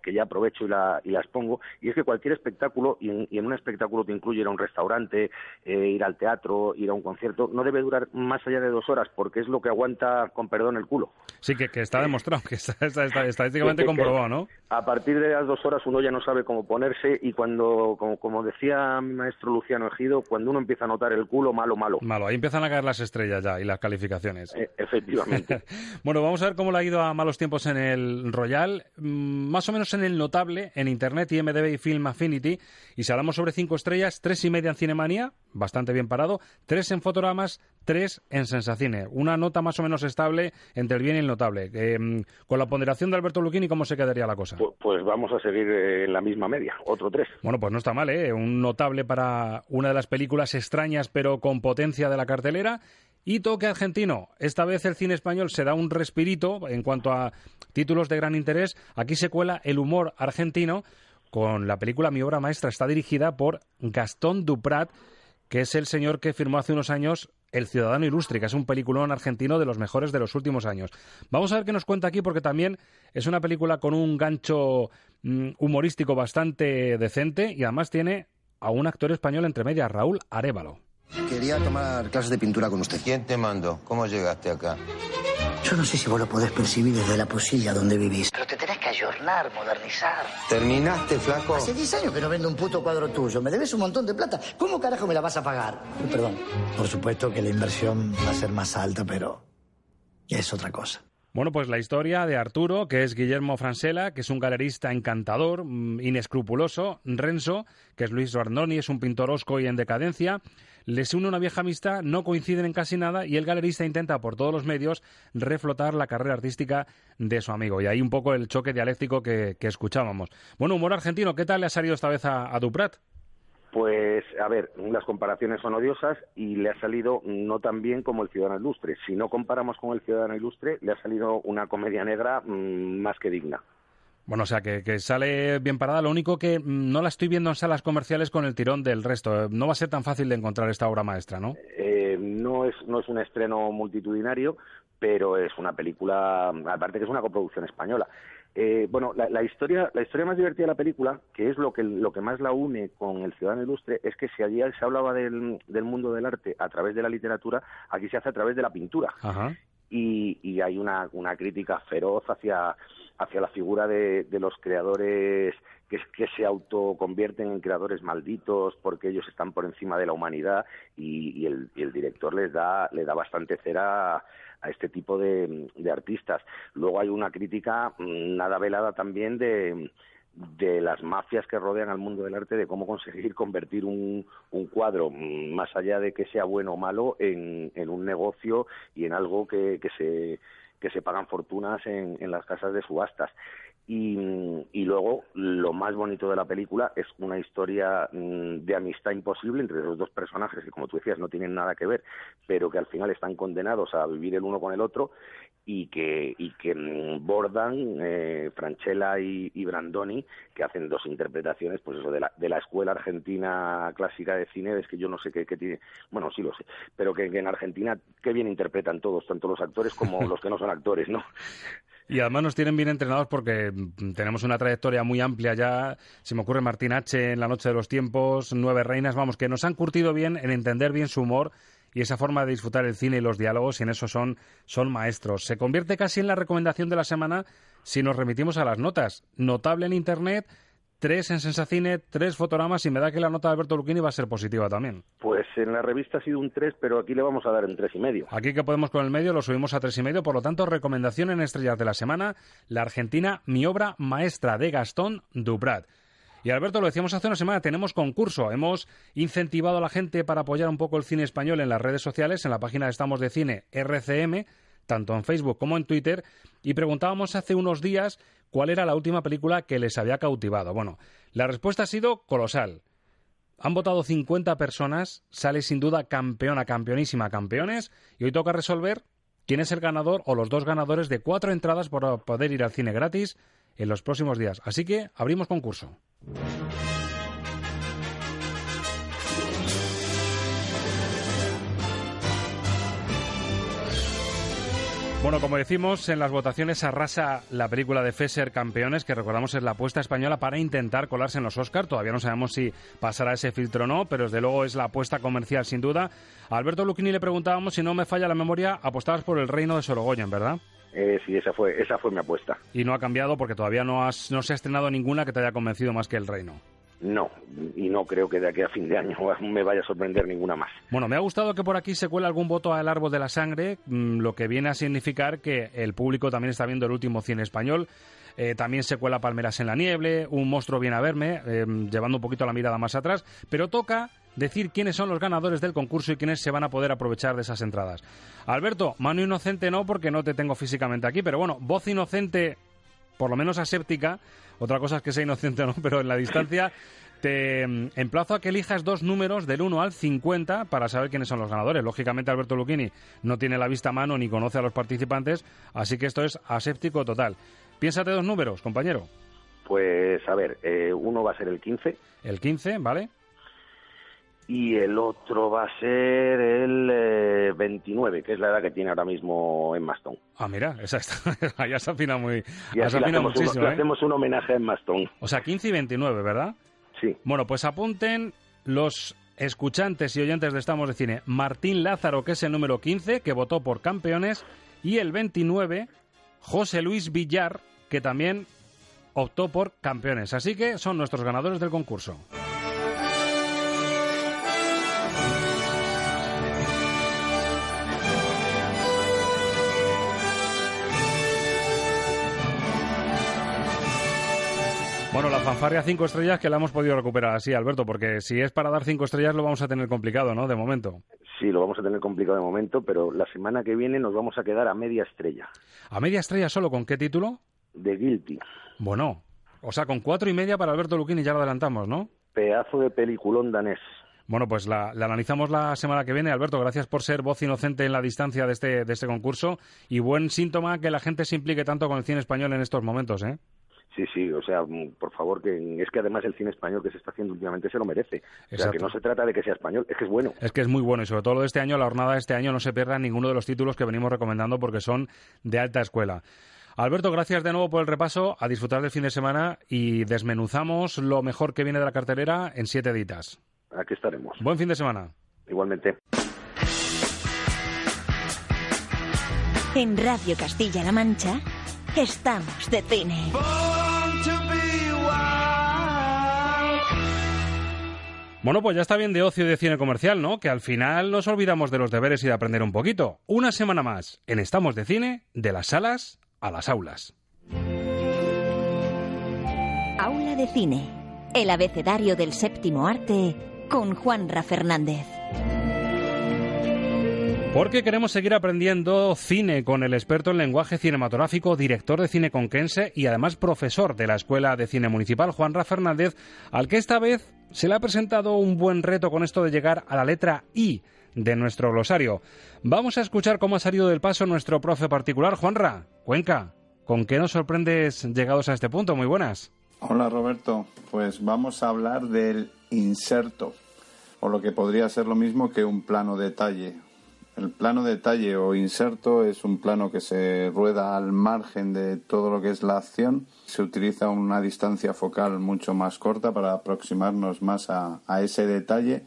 que ya aprovecho y, la, y las pongo, y es que cualquier espectáculo, y en, un espectáculo que incluye ir a un restaurante, eh, ir al teatro, ir a un concierto, no debe durar más allá de dos horas, porque es lo que aguanta, con perdón, el culo. Sí, que, está demostrado, que está, (laughs) estadísticamente comprobado, ¿no? A partir de las dos horas uno ya no sabe cómo ponerse, y cuando, como, decía mi maestro Luciano Ejido, cuando uno empieza a notar el culo, malo, malo. Malo, ahí empiezan a caer las estrellas ya y las calificaciones. Eh, efectivamente. (laughs) bueno, vamos a ver cómo le ha ido a malos tiempos en el Royal, mm, más o menos en el notable, en Internet, y MDB y Film Affinity. Y si hablamos sobre cinco estrellas, tres y media en Cinemania, bastante bien parado, tres en Fotogramas, tres en Sensacine. Una nota más o menos estable entre el bien y el notable. Mm, con la ponderación de Alberto Lucchini, ¿cómo se quedaría la cosa? Pues, pues vamos a seguir eh, en la misma media, otro tres. Bueno, pues no está mal, ¿eh? Un notable para una de las películas extrañas pero con potencia de la cartelera y toque argentino. Esta vez el cine español se da un respirito en cuanto a títulos de gran interés. Aquí se cuela el humor argentino con la película Mi obra maestra. Está dirigida por Gastón Duprat, que es el señor que firmó hace unos años El Ciudadano Ilustre, que es un peliculón argentino de los mejores de los últimos años. Vamos a ver qué nos cuenta aquí, porque también es una película con un gancho mm, humorístico bastante decente y además tiene a un actor español entre medias, Raúl Arevalo. Quería tomar clases de pintura con usted. ¿Quién te mandó? ¿Cómo llegaste acá? Yo no sé si vos lo podés percibir desde la posilla donde vivís. Pero te tenés que ayornar, modernizar. ¿Terminaste, flaco? Hace 10 años que no vendo un puto cuadro tuyo. Me debes un montón de plata. ¿Cómo carajo me la vas a pagar? Perdón. Por supuesto que la inversión va a ser más alta, pero es otra cosa. Bueno, pues la historia de Arturo, que es Guillermo Francella, que es un galerista encantador, mm, inescrupuloso, Renzo, que es Luis Guardoni, es un pintor osco y en decadencia, les une una vieja amistad, no coinciden en casi nada y el galerista intenta por todos los medios reflotar la carrera artística de su amigo. Y ahí un poco el choque dialéctico que, escuchábamos. Bueno, humor argentino, ¿qué tal le ha salido esta vez a, a Duprat? Pues, a ver, las comparaciones son odiosas y le ha salido no tan bien como El Ciudadano Ilustre. Si no comparamos con El Ciudadano Ilustre, le ha salido una comedia negra mm, más que digna. Bueno, o sea, que, sale bien parada. Lo único que mm, no la estoy viendo en salas comerciales con el tirón del resto. No va a ser tan fácil de encontrar esta obra maestra, ¿no? Eh, no, es, no es un estreno multitudinario, pero es una película, aparte que es una coproducción española. Eh, bueno, la, historia, la historia más divertida de la película, que es lo que, lo que más la une con el Ciudadano Ilustre, es que si allí se hablaba del, del mundo del arte a través de la literatura, aquí se hace a través de la pintura. Y, y, hay una, una crítica feroz hacia, hacia la figura de, de los creadores que, que, se autoconvierten en creadores malditos porque ellos están por encima de la humanidad y, y, el, y el director les da, le da bastante cera a este tipo de, artistas. Luego hay una crítica mm, nada velada también de, las mafias que rodean al mundo del arte, de cómo conseguir convertir un, un cuadro, mm, más allá de que sea bueno o malo, en, en un negocio y en algo que, que, se, que se pagan fortunas en, en las casas de subastas. Y, luego lo más bonito de la película es una historia mm, de amistad imposible entre los dos personajes que como tú decías no tienen nada que ver pero que al final están condenados a vivir el uno con el otro y que y que mm, bordan eh, Franchella y, Brandoni que hacen dos interpretaciones pues eso de la, de la escuela argentina clásica de cine es que yo no sé qué, tiene bueno sí lo sé pero que, que en Argentina qué bien interpretan todos tanto los actores como (laughs) los que no son actores no y además nos tienen bien entrenados porque mm, tenemos una trayectoria muy amplia ya. Se me ocurre Martín H. en La Noche de los Tiempos, Nueve Reinas, vamos, que nos han curtido bien en entender bien su humor y esa forma de disfrutar el cine y los diálogos, y en eso son, son maestros. Se convierte casi en la recomendación de la semana si nos remitimos a las notas. Notable en Internet, tres en Sensacine, tres fotogramas y me da que la nota de Alberto Lucchini va a ser positiva también. Pues en la revista ha sido un tres, pero aquí le vamos a dar un tres y medio. Aquí que podemos con el medio lo subimos a tres y medio, por lo tanto, recomendación en Estrellas de la Semana, la Argentina, mi obra maestra de Gastón Duprat. Y Alberto, lo decíamos hace una semana, tenemos concurso. Hemos incentivado a la gente para apoyar un poco el cine español en las redes sociales, en la página de Estamos de Cine RCM, tanto en Facebook como en Twitter, y preguntábamos hace unos días cuál era la última película que les había cautivado. Bueno, la respuesta ha sido colosal. Han votado 50 personas, sale sin duda campeona, campeonísima, campeones, y hoy toca resolver quién es el ganador o los dos ganadores de cuatro entradas para poder ir al cine gratis en los próximos días. Así que abrimos concurso. Bueno, como decimos, en las votaciones arrasa la película de Fesser Campeones, que recordamos es la apuesta española para intentar colarse en los Oscar. Todavía no sabemos si pasará ese filtro o no, pero desde luego es la apuesta comercial sin duda. A Alberto Lucchini le preguntábamos, si no me falla la memoria, apostabas por el reino de Sorogoyen, ¿verdad? Eh, sí, esa fue, esa fue mi apuesta. Y no ha cambiado porque todavía no, has, no se ha estrenado ninguna que te haya convencido más que el reino. No, y no creo que de aquí a fin de año (laughs) me vaya a sorprender ninguna más. Bueno, me ha gustado que por aquí se cuele algún voto al árbol de la sangre, mm, lo que viene a significar que el público también está viendo el último cine español. Eh, también se cuela Palmeras en la Nieve, Un monstruo viene a verme, eh, llevando un poquito la mirada más atrás, pero toca decir quiénes son los ganadores del concurso y quiénes se van a poder aprovechar de esas entradas. Alberto, mano inocente no, porque no te tengo físicamente aquí, pero bueno, voz inocente, por lo menos aséptica, otra cosa es que sea inocente o no, (laughs) pero en la distancia te mm, emplazo a que elijas dos números del 1 al 50 para saber quiénes son los ganadores. Lógicamente Alberto Lucchini no tiene la vista a mano ni conoce a los participantes, así que esto es aséptico total. Piénsate dos números, compañero. Pues a ver, eh, uno va a ser el 15. El 15, ¿vale? Y el otro va a ser el 29, eh, que es la edad que tiene ahora mismo en Maston. Ah, mira, esa está, ya se afina muy, y así le hacemos, un, ¿eh? hacemos un homenaje en Maston. O sea, 15 y 29, ¿verdad? Sí. Bueno, pues apunten los escuchantes y oyentes de Estamos de Cine. Martín Lázaro, que es el número 15, que votó por campeones, y el 29, José Luis Villar, que también optó por campeones. Así que son nuestros ganadores del concurso. Bueno, la fanfarria cinco estrellas que la hemos podido recuperar así, Alberto, porque si es para dar cinco estrellas lo vamos a tener complicado, ¿no? De momento. Sí, lo vamos a tener complicado de momento, pero la semana que viene nos vamos a quedar a media estrella. ¿A media estrella solo? ¿Con qué título? De Guilty. Bueno, o sea, con cuatro y media para Alberto Luquini, ya lo adelantamos, ¿no? Pedazo de peliculón danés. Bueno, pues la, analizamos la semana que viene. Alberto, gracias por ser voz inocente en la distancia de este, de este concurso y buen síntoma que la gente se implique tanto con el cine español en estos momentos, ¿eh? Sí, sí, o sea, mm, por favor, que es que además el cine español que se está haciendo últimamente se lo merece. O sea, que no se trata de que sea español, es que es bueno. Es que es muy bueno y sobre todo lo de este año, la jornada de este año, no se pierda ninguno de los títulos que venimos recomendando porque son de alta escuela. Alberto, gracias de nuevo por el repaso, a disfrutar del fin de semana y desmenuzamos lo mejor que viene de la cartelera en siete ditas. Aquí estaremos. Buen fin de semana. Igualmente. En Radio Castilla-La Mancha estamos de cine. Bueno, pues ya está bien de ocio y de cine comercial, ¿no? Que al final nos olvidamos de los deberes y de aprender un poquito. Una semana más en Estamos de Cine, de las salas a las aulas. Aula de Cine, el abecedario del séptimo arte con Juanra Fernández. Porque queremos seguir aprendiendo cine con el experto en lenguaje cinematográfico, director de cine conquense y además profesor de la Escuela de Cine Municipal, Juanra Fernández, al que esta vez se le ha presentado un buen reto con esto de llegar a la letra I de nuestro glosario. Vamos a escuchar cómo ha salido del paso nuestro profe particular, Juanra. Cuenca, ¿con qué nos sorprendes llegados a este punto? Muy buenas. Hola Roberto, pues vamos a hablar del inserto, o lo que podría ser lo mismo que un plano detalle, el plano detalle o inserto es un plano que se rueda al margen de todo lo que es la acción. Se utiliza una distancia focal mucho más corta para aproximarnos más a, ese detalle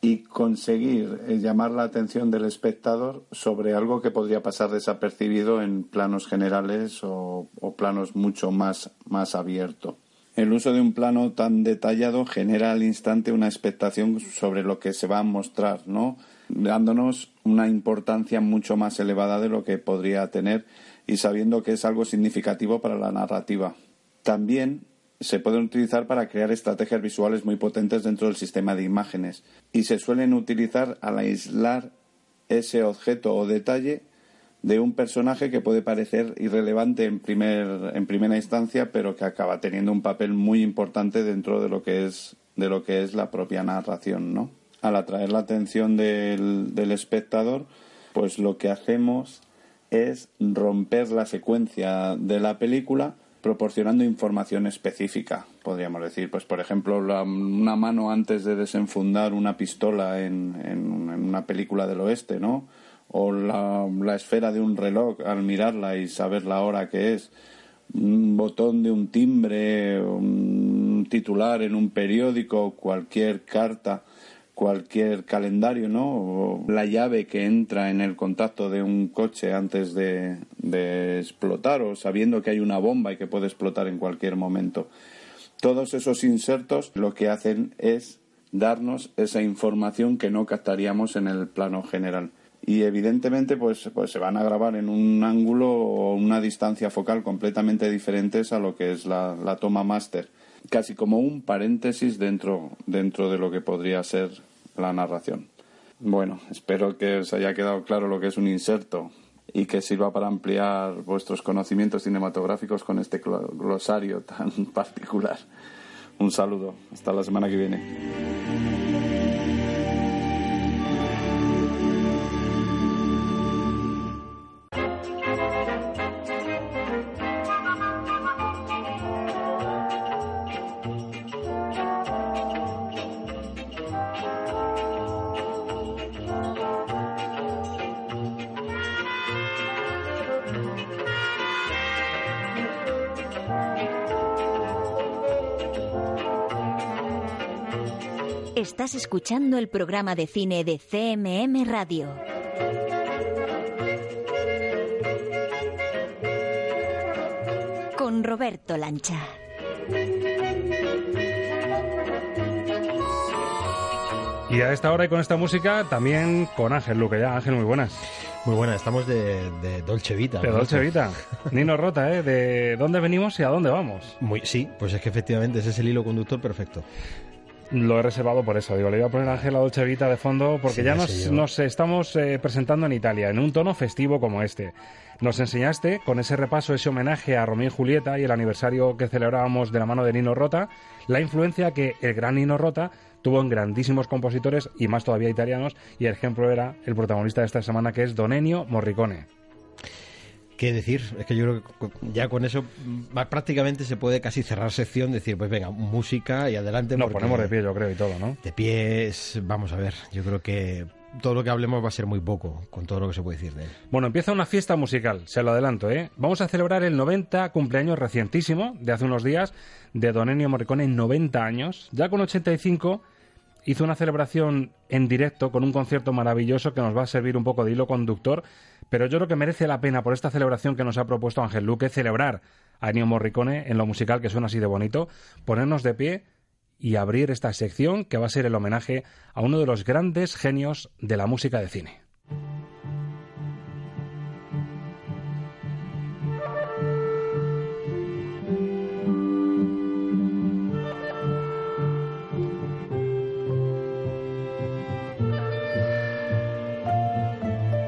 y conseguir eh, llamar la atención del espectador sobre algo que podría pasar desapercibido en planos generales o, planos mucho más, más abiertos. El uso de un plano tan detallado genera al instante una expectación sobre lo que se va a mostrar, ¿no? Dándonos una importancia mucho más elevada de lo que podría tener y sabiendo que es algo significativo para la narrativa. También se pueden utilizar para crear estrategias visuales muy potentes dentro del sistema de imágenes y se suelen utilizar al aislar ese objeto o detalle de un personaje que puede parecer irrelevante en, primer, en primera instancia, pero que acaba teniendo un papel muy importante dentro de lo que es, de lo que es la propia narración, ¿no? Al atraer la atención del, del espectador, pues lo que hacemos es romper la secuencia de la película proporcionando información específica, podríamos decir. Pues, por ejemplo, una mano antes de desenfundar una pistola en, en, una película del oeste, ¿no? o la, la esfera de un reloj al mirarla y saber la hora que es, un botón de un timbre, un titular en un periódico, cualquier carta, cualquier calendario, ¿no? O la llave que entra en el contacto de un coche antes de, de explotar o sabiendo que hay una bomba y que puede explotar en cualquier momento. Todos esos insertos lo que hacen es darnos esa información que no captaríamos en el plano general y evidentemente pues, pues se van a grabar en un ángulo o una distancia focal completamente diferentes a lo que es la, la toma máster casi como un paréntesis dentro, dentro de lo que podría ser la narración. Bueno, espero que os haya quedado claro lo que es un inserto y que sirva para ampliar vuestros conocimientos cinematográficos con este glosario tan (laughs) particular. Un saludo, hasta la semana que viene. Estás escuchando el programa de cine de CMM Radio. Con Roberto Lancha. Y a esta hora y con esta música también con Ángel Luque. Ya, Ángel, muy buenas. Muy buenas, estamos de, de Dolce Vita. De Dolce Vita. (laughs) Nino Rota, ¿eh? De dónde venimos y a dónde vamos. Muy, sí, pues es que efectivamente ese es el hilo conductor perfecto. Lo he reservado por eso. Digo, le iba a poner a Ángel la Dolce Vita de fondo porque ya nos, nos, estamos eh, presentando en Italia en un tono festivo como este. Nos enseñaste con ese repaso, ese homenaje a Romeo y Julieta y el aniversario que celebrábamos de la mano de Nino Rota, la influencia que el gran Nino Rota tuvo en grandísimos compositores y más todavía italianos y el ejemplo era el protagonista de esta semana que es Don Ennio Morricone. ¿Qué decir? Es que yo creo que ya con eso prácticamente se puede casi cerrar sección, decir, pues venga, música y adelante. Nos ponemos de pie, yo creo, y todo, ¿no? De pies, vamos a ver, yo creo que todo lo que hablemos va a ser muy poco con todo lo que se puede decir de él. Bueno, empieza una fiesta musical, se lo adelanto, ¿eh? Vamos a celebrar el 90 cumpleaños recientísimo, de hace unos días, de Don Ennio Morricone, 90 años. Ya con 85 hizo una celebración en directo con un concierto maravilloso que nos va a servir un poco de hilo conductor, pero yo creo que merece la pena por esta celebración que nos ha propuesto Ángel Luque celebrar a Ennio Morricone en lo musical que suena así de bonito, ponernos de pie y abrir esta sección que va a ser el homenaje a uno de los grandes genios de la música de cine.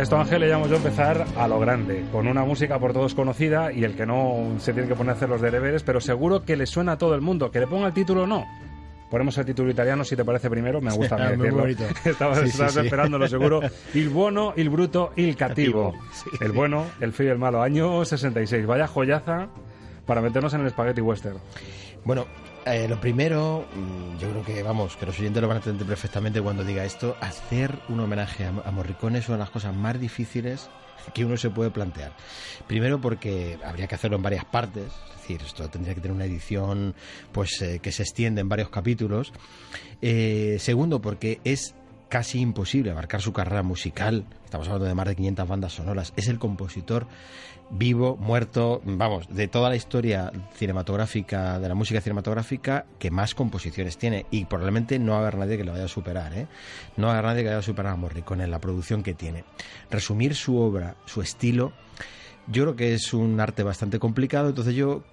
Esto, Ángel, le llamo yo empezar a lo grande, con una música por todos conocida y el que no se tiene que poner a hacer los deberes, pero seguro que le suena a todo el mundo. Que le ponga el título o no. Ponemos el título italiano, si te parece primero, me gusta (laughs) (laughs) sí, decirlo. Estabas, sí, sí, esperándolo seguro. (laughs) Il buono, il bruto, il cattivo. El bueno, el feo y el malo. Año 66. Vaya joyaza para meternos en el spaghetti western. Bueno, eh, lo primero, mm, yo creo que, vamos, que los oyentes lo van a entender perfectamente cuando diga esto, hacer un homenaje a, a Morricone es una de las cosas más difíciles que uno se puede plantear. Primero porque habría que hacerlo en varias partes, es decir, esto tendría que tener una edición pues eh, que se extiende en varios capítulos. Eh, segundo porque es casi imposible abarcar su carrera musical. Estamos hablando de más de 500 bandas sonoras. Es el compositor vivo, muerto, vamos, de toda la historia cinematográfica, de la música cinematográfica, que más composiciones tiene. Y probablemente no va a haber nadie que lo vaya a superar, ¿eh? No va a haber nadie que vaya a superar a Morricone en la producción que tiene. Resumir su obra, su estilo, yo creo que es un arte bastante complicado, entonces yo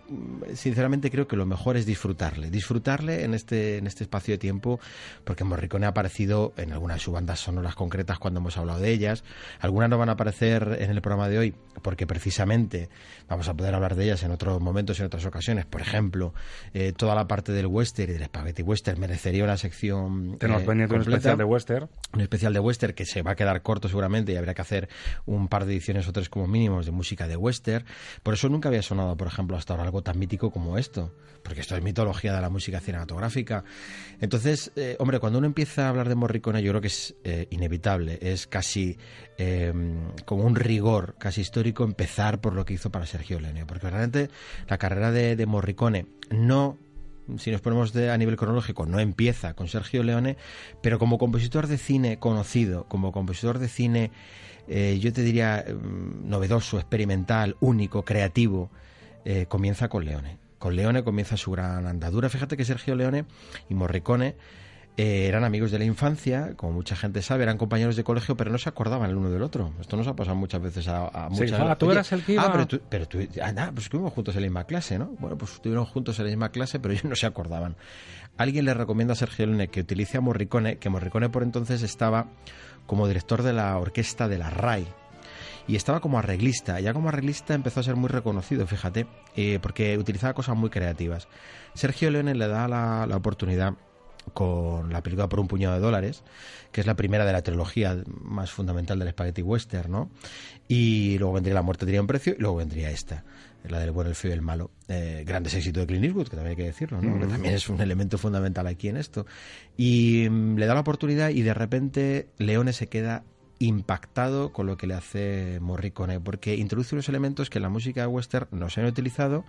sinceramente creo que lo mejor es disfrutarle, disfrutarle en este, en este espacio de tiempo, porque Morricone ha aparecido en algunas de sus bandas sonoras concretas cuando hemos hablado de ellas, algunas no van a aparecer en el programa de hoy, porque precisamente vamos a poder hablar de ellas en otros momentos, en otras ocasiones, por ejemplo, eh, toda la parte del western y del spaghetti western merecería una sección... Tenemos eh, pendiente un especial de western. Un especial de western que se va a quedar corto seguramente y habrá que hacer un par de ediciones o tres como mínimos de música de western. Por eso nunca había sonado, por ejemplo, hasta ahora algo tan mítico como esto, porque esto es mitología de la música cinematográfica. Entonces, eh, hombre, cuando uno empieza a hablar de Morricone, yo creo que es eh, inevitable, es casi eh, como un rigor casi histórico empezar por lo que hizo para Sergio Leone, porque realmente la carrera de, de Morricone no si nos ponemos de, a nivel cronológico, no empieza con Sergio Leone, pero como compositor de cine conocido, como compositor de cine, eh, yo te diría, mm, novedoso, experimental, único, creativo, eh, comienza con Leone. Con Leone comienza su gran andadura. Fíjate que Sergio Leone y Morricone eh, eran amigos de la infancia, como mucha gente sabe, eran compañeros de colegio, pero no se acordaban el uno del otro. Esto nos ha pasado muchas veces a, a Sí, muchas ah, tú eras el que iba- Ah, pero tú, pero tú ah, nah, pues estuvimos juntos en la misma clase, ¿no? Bueno, pues estuvieron juntos en la misma clase, pero (laughs) ellos no se acordaban. Alguien le recomienda a Sergio Leone que utilice a Morricone, que Morricone por entonces estaba como director de la orquesta de la RAI, y estaba como arreglista. Ya como arreglista empezó a ser muy reconocido, fíjate, eh, porque utilizaba cosas muy creativas. Sergio Leone le da la, la oportunidad con la película por un puñado de dólares, que es la primera de la trilogía más fundamental del spaghetti western, ¿no? Y luego vendría La muerte tenía un precio y luego vendría esta, la del bueno, el feo y el malo. Eh, grandes éxitos de Clint Eastwood, que también hay que decirlo, ¿no? Mm. Que también es un elemento fundamental aquí en esto. Y mm, le da la oportunidad y de repente Leone se queda impactado con lo que le hace Morricone, porque introduce unos elementos que en la música western no se han utilizado,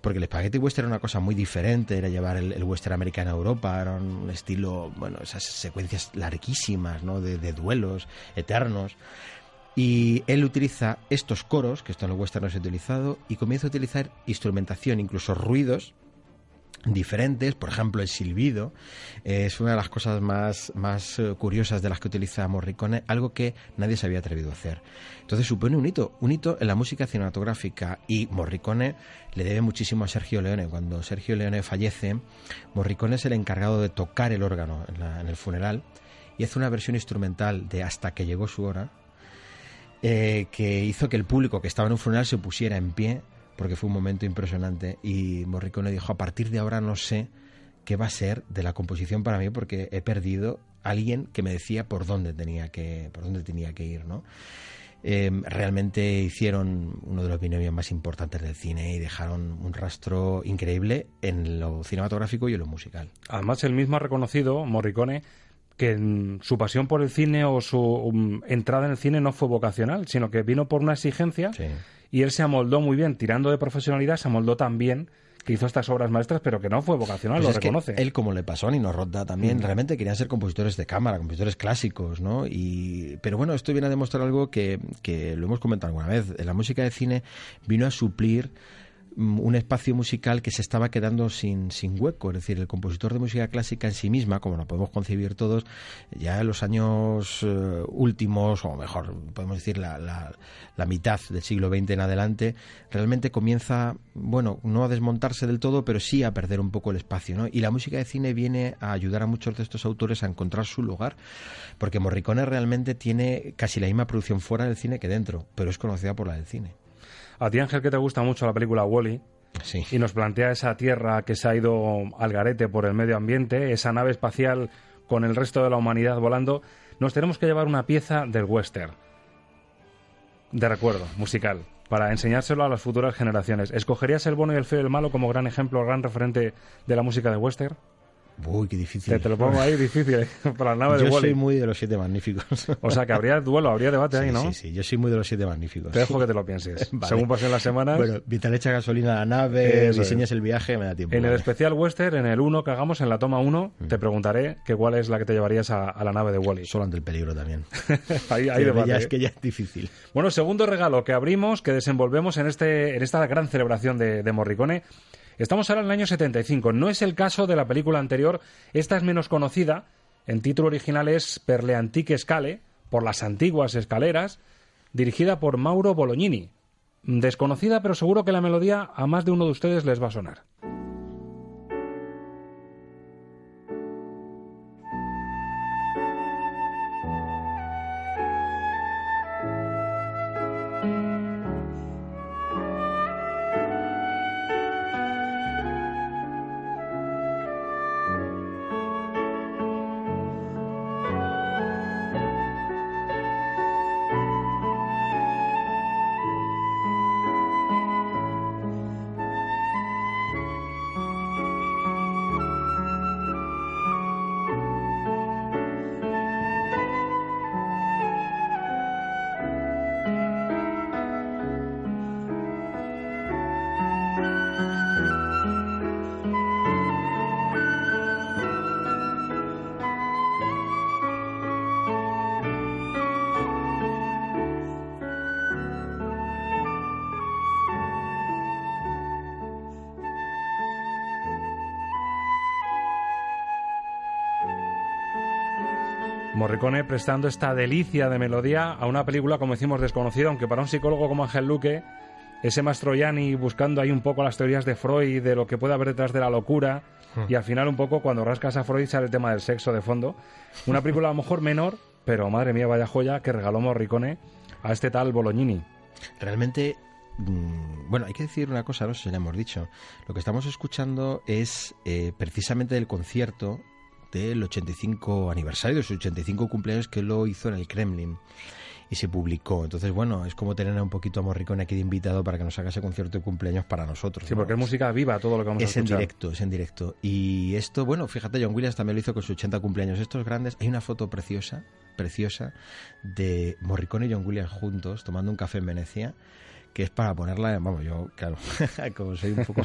porque el spaghetti western era una cosa muy diferente, era llevar el, western americano a Europa, era un estilo, bueno, esas secuencias larguísimas, ¿no? De, de duelos eternos. Y él utiliza estos coros, que esto en el western no se ha utilizado, y comienza a utilizar instrumentación, incluso ruidos, diferentes, por ejemplo el silbido, eh, es una de las cosas más, más eh, curiosas de las que utiliza Morricone, algo que nadie se había atrevido a hacer. Entonces supone un hito, un hito en la música cinematográfica y Morricone le debe muchísimo a Sergio Leone. Cuando Sergio Leone fallece, Morricone es el encargado de tocar el órgano en, el funeral y hace una versión instrumental de Hasta que llegó su hora, eh, que hizo que el público que estaba en un funeral se pusiera en pie, porque fue un momento impresionante. Y Morricone dijo, a partir de ahora no sé qué va a ser de la composición para mí, porque he perdido a alguien que me decía por dónde tenía que, por dónde tenía que ir, ¿no? Eh, realmente hicieron uno de los binomios más importantes del cine y dejaron un rastro increíble en lo cinematográfico y en lo musical. Además, él mismo ha reconocido, Morricone, que su pasión por el cine o su mm, entrada en el cine no fue vocacional, sino que vino por una exigencia y él se amoldó muy bien, tirando de profesionalidad, se amoldó tan bien que hizo estas obras maestras, pero que no fue vocacional, Pues lo reconoce. él, como le pasó a Nino Rota también, Mm. realmente querían ser compositores de cámara, compositores clásicos, ¿no? Y, pero bueno, esto viene a demostrar algo que, que lo hemos comentado alguna vez. La música de cine vino a suplir un espacio musical que se estaba quedando sin, sin hueco. Es decir, el compositor de música clásica en sí misma, como lo podemos concebir todos, ya en los años eh, últimos, o mejor, podemos decir la, la, la mitad del siglo XX en adelante, realmente comienza, bueno, no a desmontarse del todo, pero sí a perder un poco el espacio. ¿no? Y la música de cine viene a ayudar a muchos de estos autores a encontrar su lugar, porque Morricone realmente tiene casi la misma producción fuera del cine que dentro, pero es conocida por la del cine. A ti, Ángel, que te gusta mucho la película Wally, y nos plantea esa tierra que se ha ido al garete por el medio ambiente, esa nave espacial con el resto de la humanidad volando, nos tenemos que llevar una pieza del western de recuerdo musical para enseñárselo a las futuras generaciones. ¿Escogerías el bueno y el feo y el malo como gran ejemplo, gran referente de la música de western? Uy, qué difícil. Te, lo pongo ahí difícil, ¿eh? (laughs) para la nave yo de Wally. soy muy de los siete magníficos. O sea, que habría duelo, habría debate sí, ahí, ¿no? Sí, sí, yo soy muy de los siete magníficos. Te dejo que te lo pienses. (laughs) Vale. Según pasen las semanas... Bueno, mientras le echa gasolina a la nave, Eso diseñas es. el viaje, me da tiempo. En el vale. especial western, en el 1 que hagamos, en la toma 1, Mm. te preguntaré que cuál es la que te llevarías a, a la nave de Wally. Solo ante el peligro también. (laughs) ahí hay Que debate. ya ¿eh? es que ya es difícil. Bueno, segundo regalo que abrimos, que desenvolvemos en, este, en esta gran celebración de, de Morricone. Estamos ahora en el año 75. No es el caso de la película anterior. Esta es menos conocida. En título original es Per le antiche scale, por las antiguas escaleras, dirigida por Mauro Bolognini. Desconocida, pero seguro que la melodía a más de uno de ustedes les va a sonar. Morricone prestando esta delicia de melodía a una película, como decimos, desconocida, aunque para un psicólogo como Ángel Luque, ese Mastroianni buscando ahí un poco las teorías de Freud, de lo que puede haber detrás de la locura, y al final un poco cuando rascas a Freud sale el tema del sexo de fondo. Una película a lo mejor menor, pero madre mía, vaya joya que regaló Morricone a este tal Bolognini. Realmente, mm, bueno, hay que decir una cosa, no sé si ya hemos dicho. Lo que estamos escuchando es eh, precisamente del concierto del 85 aniversario, de sus 85 cumpleaños que lo hizo en el Kremlin y se publicó. Entonces, bueno, es como tener un poquito a Morricone aquí de invitado para que nos haga ese concierto de cumpleaños para nosotros. Sí, ¿no? porque es música viva todo lo que vamos es a en escuchar. directo, es en directo. Y esto, bueno, fíjate, John Williams también lo hizo con sus 80 cumpleaños. Estos grandes, hay una foto preciosa, preciosa, de Morricone y John Williams juntos tomando un café en Venecia, que es para ponerla, vamos, yo, claro, (laughs) como soy un poco,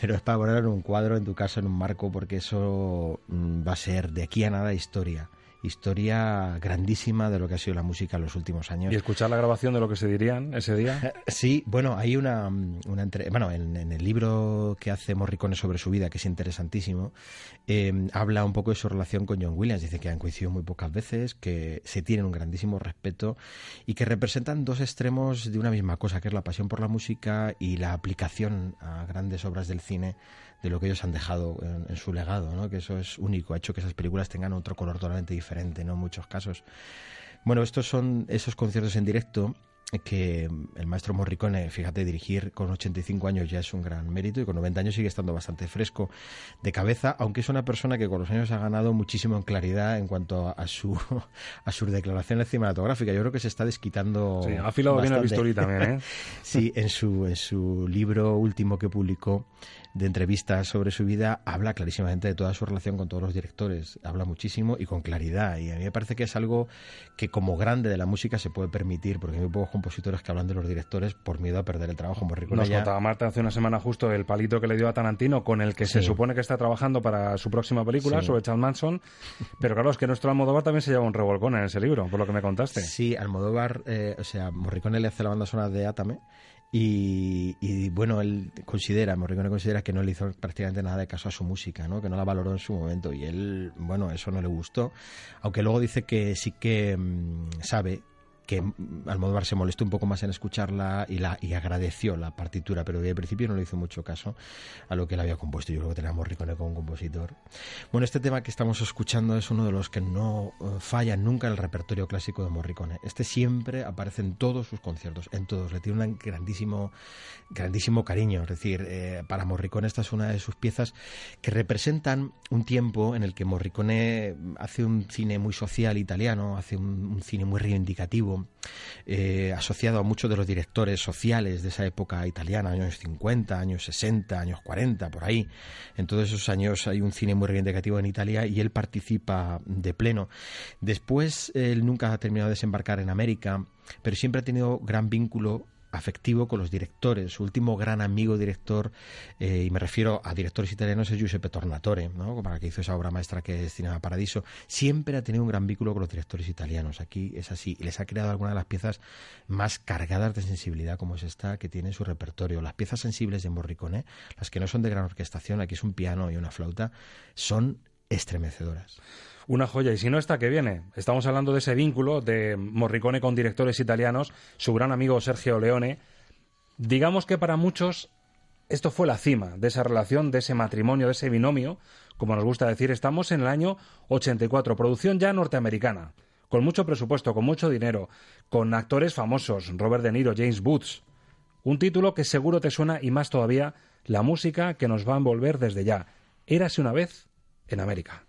pero es para ponerla en un cuadro en tu casa, en un marco, porque eso mm, va a ser de aquí a nada historia. Historia grandísima de lo que ha sido la música en los últimos años. Y escuchar la grabación de lo que se dirían ese día. (laughs) Sí, bueno, hay una, una entre- bueno, en, en el libro que hace Morricone sobre su vida, que es interesantísimo, eh, habla un poco de su relación con John Williams. Dice que han coincidido muy pocas veces, que se tienen un grandísimo respeto y que representan dos extremos de una misma cosa, que es la pasión por la música y la aplicación a grandes obras del cine de lo que ellos han dejado en, en su legado, ¿no? que eso es único, ha hecho que esas películas tengan otro color totalmente diferente, ¿no? en muchos casos. Bueno, estos son esos conciertos en directo que el maestro Morricone, fíjate, dirigir con 85 años ya es un gran mérito y con 90 años sigue estando bastante fresco de cabeza, aunque es una persona que con los años ha ganado muchísimo en claridad en cuanto a su (laughs) a sus declaraciones cinematográficas. Yo creo que se está desquitando. Sí, ha afilado bien bisturí también, ¿eh? (laughs) sí, en su, en su libro último que publicó de entrevistas sobre su vida, habla clarísimamente de toda su relación con todos los directores. Habla muchísimo y con claridad. Y a mí me parece que es algo que como grande de la música se puede permitir, porque hay muy pocos compositores que hablan de los directores por miedo a perder el trabajo. Morricone Nos ya- contaba Marta hace una semana justo el palito que le dio a Tarantino con el que se supone que está trabajando para su próxima película Sí. sobre Charles Manson. Pero claro, es que nuestro Almodóvar también se lleva un revolcón en ese libro, por lo que me contaste. Sí, Almodóvar, eh, o sea, Morricone le hace la banda sonora de Atame y, y, bueno, él considera, Morricone considera que no le hizo prácticamente nada de caso a su música, ¿no? que no la valoró en su momento y él, bueno, eso no le gustó, aunque luego dice que sí que mm, sabe que Almodóvar se molestó un poco más en escucharla y, la, y agradeció la partitura, pero de principio no le hizo mucho caso a lo que él había compuesto. Yo creo que a Morricone como compositor. Bueno, este tema que estamos escuchando es uno de los que no eh, falla nunca en el repertorio clásico de Morricone. Este siempre aparece en todos sus conciertos, en todos. Le tiene un grandísimo, grandísimo cariño. Es decir, eh, para Morricone esta es una de sus piezas que representan un tiempo en el que Morricone hace un cine muy social italiano, hace un cine muy reivindicativo, eh, asociado a muchos de los directores sociales de esa época italiana, años 50, años 60, años 40, por ahí. En todos esos años hay un cine muy reivindicativo en Italia y él participa de pleno. Después él nunca ha terminado de desembarcar en América, pero siempre ha tenido gran vínculo afectivo con los directores. Su último gran amigo director, eh, y me refiero a directores italianos, es Giuseppe Tornatore, ¿no? para que hizo esa obra maestra que es Cinema Paradiso. Siempre ha tenido un gran vínculo con los directores italianos. Aquí es así. Y les ha creado algunas de las piezas más cargadas de sensibilidad, como es esta que tiene en su repertorio. Las piezas sensibles de Morricone, las que no son de gran orquestación, aquí es un piano y una flauta, son estremecedoras. Una joya. Y si no está, que viene? Estamos hablando de ese vínculo de Morricone con directores italianos, su gran amigo Sergio Leone. Digamos que para muchos esto fue la cima de esa relación, de ese matrimonio, de ese binomio. Como nos gusta decir, estamos en el año 84, producción ya norteamericana, con mucho presupuesto, con mucho dinero, con actores famosos, Robert De Niro, James Boots. Un título que seguro te suena y más todavía la música que nos va a envolver desde ya. Érase una vez en América.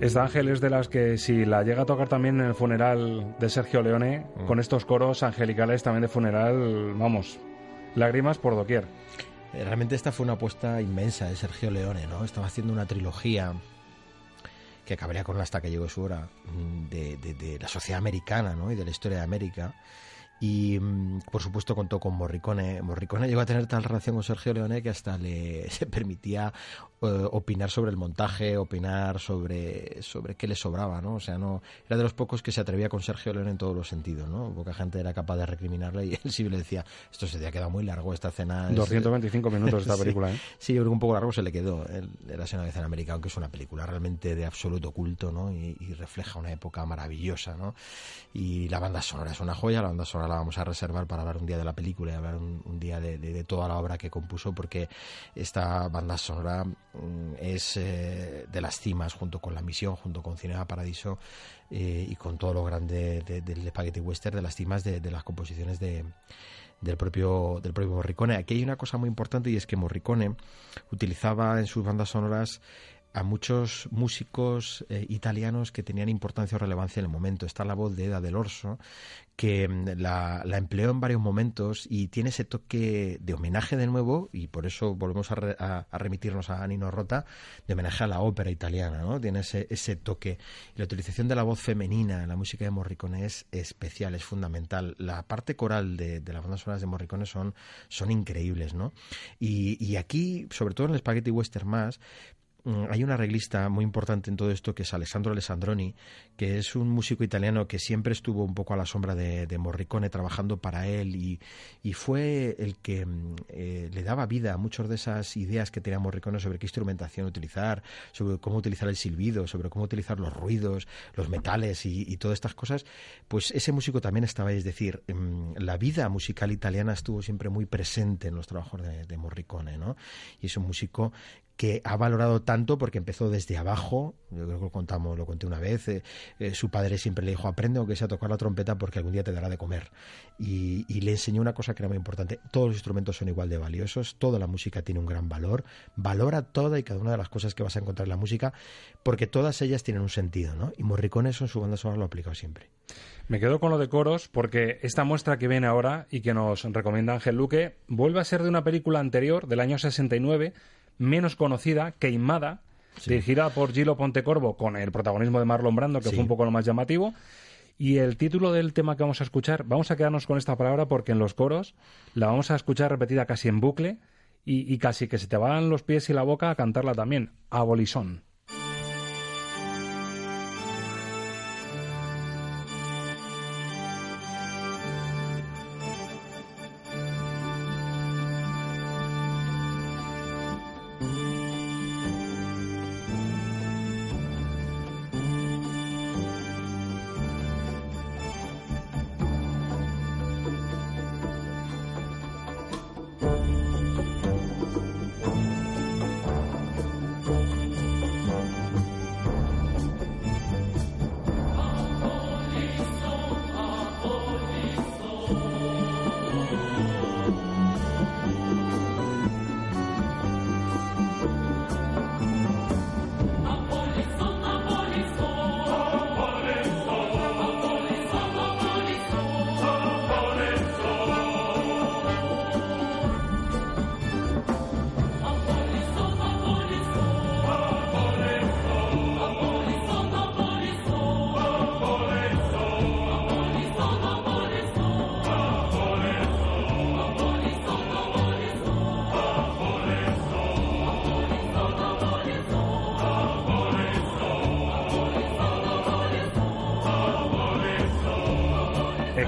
Esta Ángel es de las que si la llega a tocar también en el funeral de Sergio Leone, Mm. con estos coros angelicales también de funeral, vamos, lágrimas por doquier. Realmente esta fue una apuesta inmensa de Sergio Leone, ¿no? Estaba haciendo una trilogía que acabaría con hasta que llegó su hora mm, de, de- de la sociedad americana, ¿no? Y de la historia de América. Y mm, por supuesto contó con Morricone. Morricone llegó a tener tal relación con Sergio Leone que hasta le (laughs) se permitía eh, opinar sobre el montaje, opinar sobre, sobre qué le sobraba, ¿no? O sea, no era de los pocos que se atrevía con Sergio Leone en todos los sentidos, ¿no? Poca gente era capaz de recriminarle y (laughs) él sí le decía, esto se te ha quedado muy largo esta cena. es- 225 minutos (laughs) esta Sí. película, ¿eh? Sí, yo creo que un poco largo se le quedó. Él era una vez en América, aunque es una película realmente de absoluto culto, ¿no? Y, y refleja una época maravillosa, ¿no? Y la banda sonora es una joya. La banda sonora la vamos a reservar para hablar un día de la película y hablar un, día de, de- de toda la obra que compuso, porque esta banda sonora mm, es eh, de las cimas, junto con La Misión, junto con Cinema Paradiso eh, y con todo lo grande de- del Spaghetti Western, de las cimas de, de las composiciones de del propio, del propio Morricone. Aquí hay una cosa muy importante y es que Morricone utilizaba en sus bandas sonoras a muchos músicos eh, italianos que tenían importancia o relevancia en el momento. Está la voz de Eda del Orso, que mm, la, la empleó en varios momentos y tiene ese toque de homenaje de nuevo, y por eso volvemos a, re- a- a remitirnos a Nino Rota, de homenaje a la ópera italiana, ¿no? Tiene ese, ese toque. La utilización de la voz femenina en la música de Morricone es especial, es fundamental. La parte coral de, de las bandas sonoras de Morricone son, son increíbles, ¿no? Y, y aquí, sobre todo en el Spaghetti Western más, hay un arreglista muy importante en todo esto que es Alessandro Alessandroni, que es un músico italiano que siempre estuvo un poco a la sombra de, Morricone trabajando para él y, fue el que mm, eh, le daba vida a muchas de esas ideas que tenía Morricone sobre qué instrumentación utilizar, sobre cómo utilizar el silbido, sobre cómo utilizar los ruidos, los metales y, todas estas cosas. Pues ese músico también estaba es decir, mm, la vida musical italiana estuvo siempre muy presente en los trabajos de, de Morricone, ¿no? Y es un músico que ha valorado tanto porque empezó desde abajo. Yo creo que lo contamos, lo conté una vez. eh, eh, su padre siempre le dijo: aprende aunque sea a tocar la trompeta porque algún día te dará de comer. Y, le enseñó una cosa que era muy importante: todos los instrumentos son igual de valiosos, toda la música tiene un gran valor. Valora toda y cada una de las cosas que vas a encontrar en la música porque todas ellas tienen un sentido, ¿no? Y Morricone en su banda sonora lo ha aplicado siempre. Me quedo con lo de coros porque esta muestra que viene ahora y que nos recomienda Ángel Luque vuelve a ser de una película anterior, del año 69, menos conocida, Queimada, dirigida por Gilo Pontecorvo con el protagonismo de Marlon Brando, que Sí. fue un poco lo más llamativo. Y el título del tema que vamos a escuchar, vamos a quedarnos con esta palabra porque en los coros la vamos a escuchar repetida casi en bucle y, y casi que se te van los pies y la boca a cantarla también, Abolizón.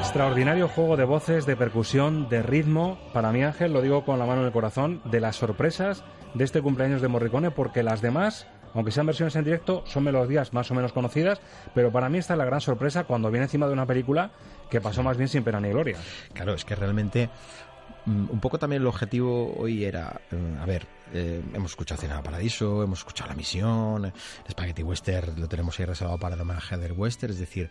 Extraordinario juego de voces, de percusión, de ritmo. Para mí, Ángel, lo digo con la mano en el corazón, de las sorpresas de este cumpleaños de Morricone, porque las demás, aunque sean versiones en directo, son melodías más o menos conocidas, pero para mí esta es la gran sorpresa cuando viene encima de una película que pasó más bien sin pena ni gloria. Claro, es que realmente mm, un poco también el objetivo hoy era, eh, a ver, eh, hemos escuchado Cena Paradiso, hemos escuchado La Misión, el Spaghetti Western lo tenemos ahí reservado para el homenaje del Western, es decir,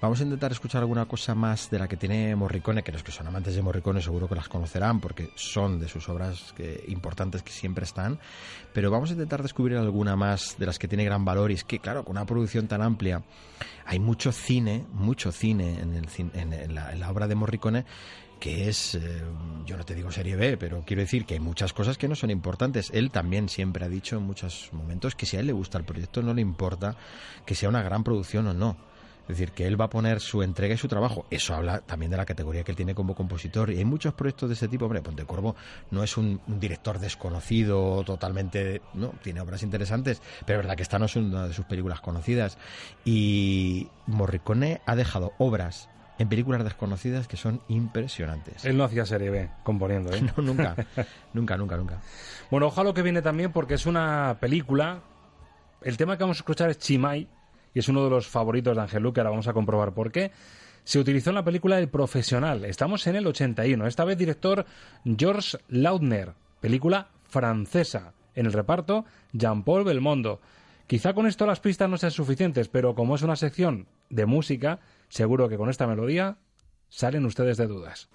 vamos a intentar escuchar alguna cosa más de la que tiene Morricone, que los que son amantes de Morricone seguro que las conocerán porque son de sus obras que- importantes que siempre están, pero vamos a intentar descubrir alguna más de las que tiene gran valor y es que, claro, con una producción tan amplia hay mucho cine, mucho cine en, el, la, en la obra de Morricone que es, eh, yo no te digo serie B, pero quiero decir que hay muchas cosas que no son importantes. Él también siempre ha dicho en muchos momentos que si a él le gusta el proyecto no le importa que sea una gran producción o no. Es decir, que él va a poner su entrega y su trabajo. Eso habla también de la categoría que él tiene como compositor. Y hay muchos proyectos de ese tipo. Hombre, Ponte Corvo no es un, un director desconocido totalmente. No, tiene obras interesantes. Pero es verdad que esta no es una de sus películas conocidas. Y Morricone ha dejado obras en películas desconocidas que son impresionantes. Él no hacía serie B componiendo, ¿eh? (laughs) No, nunca. (laughs) nunca, nunca, nunca. Bueno, ojalá que viene también porque es una película. El tema que vamos a escuchar es Chimay es uno de los favoritos de Ángel Luque. Ahora vamos a comprobar por qué. Se utilizó en la película El Profesional. Estamos en el 81. Esta vez director George Lautner. Película francesa. En el reparto, Jean-Paul Belmondo. Quizá con esto las pistas no sean suficientes, pero como es una sección de música, seguro que con esta melodía salen ustedes de dudas.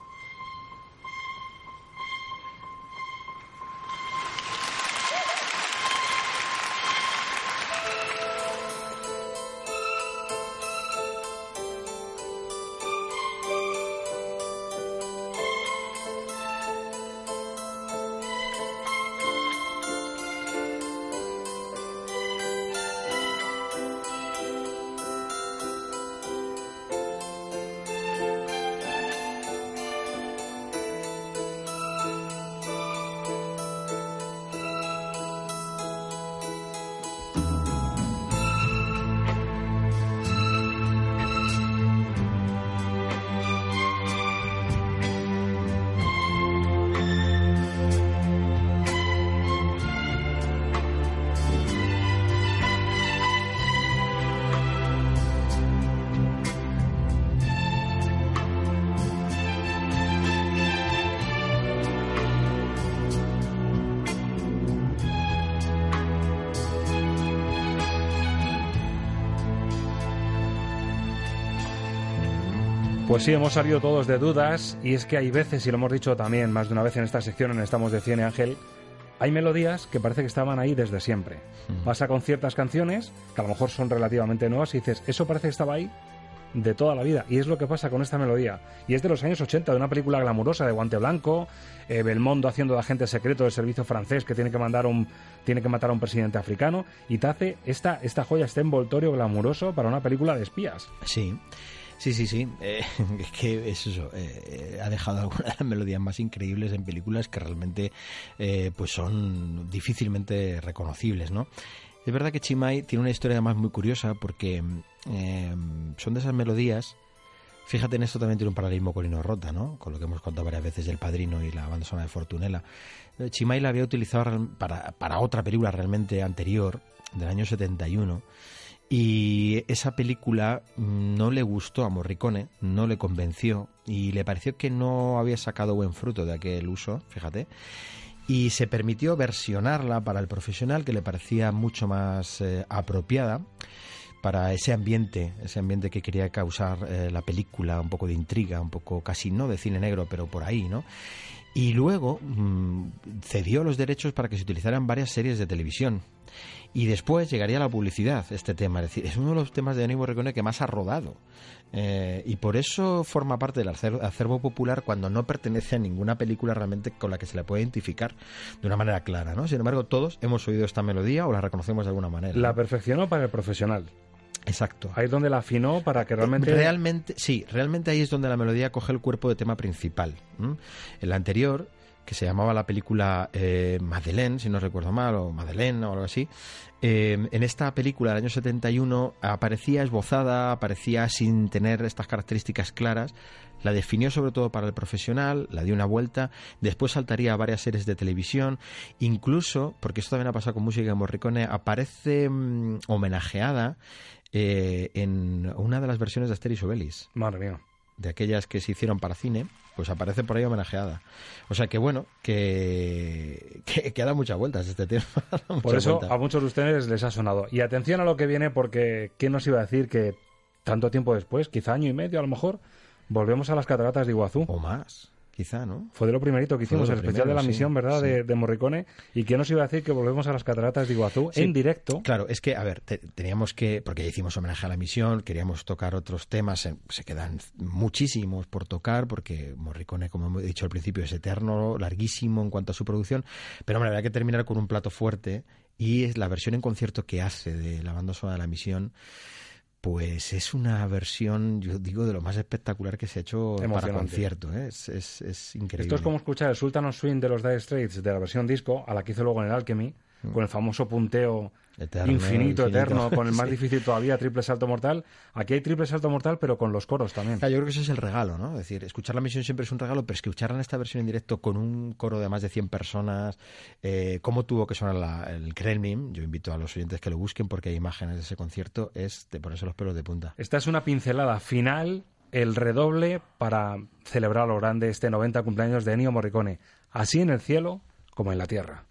Pues sí, hemos salido todos de dudas y es que hay veces, y lo hemos dicho también más de una vez en esta sección en Estamos de Cine Ángel, hay melodías que parece que estaban ahí desde siempre. Pasa con ciertas canciones que a lo mejor son relativamente nuevas y dices, eso parece que estaba ahí de toda la vida. Y es lo que pasa con esta melodía. Y es de los años 80, de una película glamurosa de guante blanco, eh, Belmondo haciendo de agente secreto del servicio francés que tiene que mandar un tiene que matar a un presidente africano y te hace esta esta joya este envoltorio glamuroso para una película de espías. Sí. Sí, sí, sí. Eh, (laughs) es que es eso. Eh, ha dejado algunas de las melodías más increíbles en películas que realmente eh, pues son difícilmente reconocibles, ¿no? Es verdad que Chimay tiene una historia además muy curiosa porque son de esas melodías. Fíjate en esto también tiene un paralelismo con Lino Rota, ¿no? Con lo que hemos contado varias veces del Padrino y la banda sonora de Fortunella. Chimay la había utilizado para, para otra película realmente anterior, del año 71 y esa película no le gustó a Morricone, no le convenció y le pareció que no había sacado buen fruto de aquel uso, fíjate. Y se permitió versionarla para el profesional que le parecía mucho más eh, apropiada para ese ambiente, ese ambiente que quería causar eh, la película, un poco de intriga, un poco casi no de cine negro, pero por ahí, ¿no? Y luego mm, cedió los derechos para que se utilizaran varias series de televisión. Y después llegaría la publicidad, este tema. Es decir, es uno de los temas de Ennio Morricone que más ha rodado. Eh, y por eso forma parte del acervo, popular cuando no pertenece a ninguna película realmente con la que se le puede identificar de una manera clara. ¿no? Sin embargo, todos hemos oído esta melodía o la reconocemos de alguna manera. La perfeccionó para el profesional. Exacto. Ahí es donde la afinó para que realmente... Realmente, sí, realmente ahí es donde la melodía coge el cuerpo de tema principal. En la anterior, que se llamaba la película eh, Madeleine, si no recuerdo mal, o Madeleine o algo así, eh, en esta película del año 71 aparecía esbozada, aparecía sin tener estas características claras, la definió sobre todo para el profesional, la dio una vuelta, después saltaría a varias series de televisión, incluso, porque esto también ha pasado con música de Morricone, aparece mm, homenajeada eh, en una de las versiones de Asterix Obelix. Madre mía. De aquellas que se hicieron para cine, pues aparece por ahí homenajeada. O sea que bueno, que, que, que da muchas vueltas este tema. (laughs) por eso a muchos de ustedes les ha sonado. Y atención a lo que viene, porque ¿quién nos iba a decir que tanto tiempo después, quizá año y medio a lo mejor, volvemos a las cataratas de Iguazú? O más quizá, ¿no? Fue de lo primerito que hicimos, el especial de la misión, ¿verdad?, De, Morricone. ¿Y quién nos iba a decir que volvemos a las cataratas de Iguazú en directo? Claro, es que, a ver, teníamos que, porque ya hicimos homenaje a la misión, queríamos tocar otros temas, se quedan muchísimos por tocar, porque Morricone, como he dicho al principio, es eterno, larguísimo en cuanto a su producción, pero hombre, había que terminar con un plato fuerte y es la versión en concierto que hace de la banda sonora de la misión pues es una versión, yo digo, de lo más espectacular que se ha hecho para concierto. ¿eh? Es, es, increíble. Esto es como escuchar el Sultan of Swing de los Dire Straits de la versión disco, a la que hizo luego en el Alchemy, mm. con el famoso punteo infinito, eterno, con el (laughs) más difícil todavía, triple salto mortal. Aquí hay triple salto mortal, pero con los coros también. yo creo que ese es el regalo, ¿no? Es decir, escuchar la misión siempre es un regalo, pero escucharla en esta versión en directo con un coro de más de 100 personas, eh, cómo tuvo que sonar el Kremlin, yo invito a los oyentes que lo busquen porque hay imágenes de ese concierto, es de ponerse los pelos de punta. Esta es una pincelada final, el redoble para celebrar lo grande este 90 cumpleaños de Ennio Morricone, así en el cielo como en la tierra.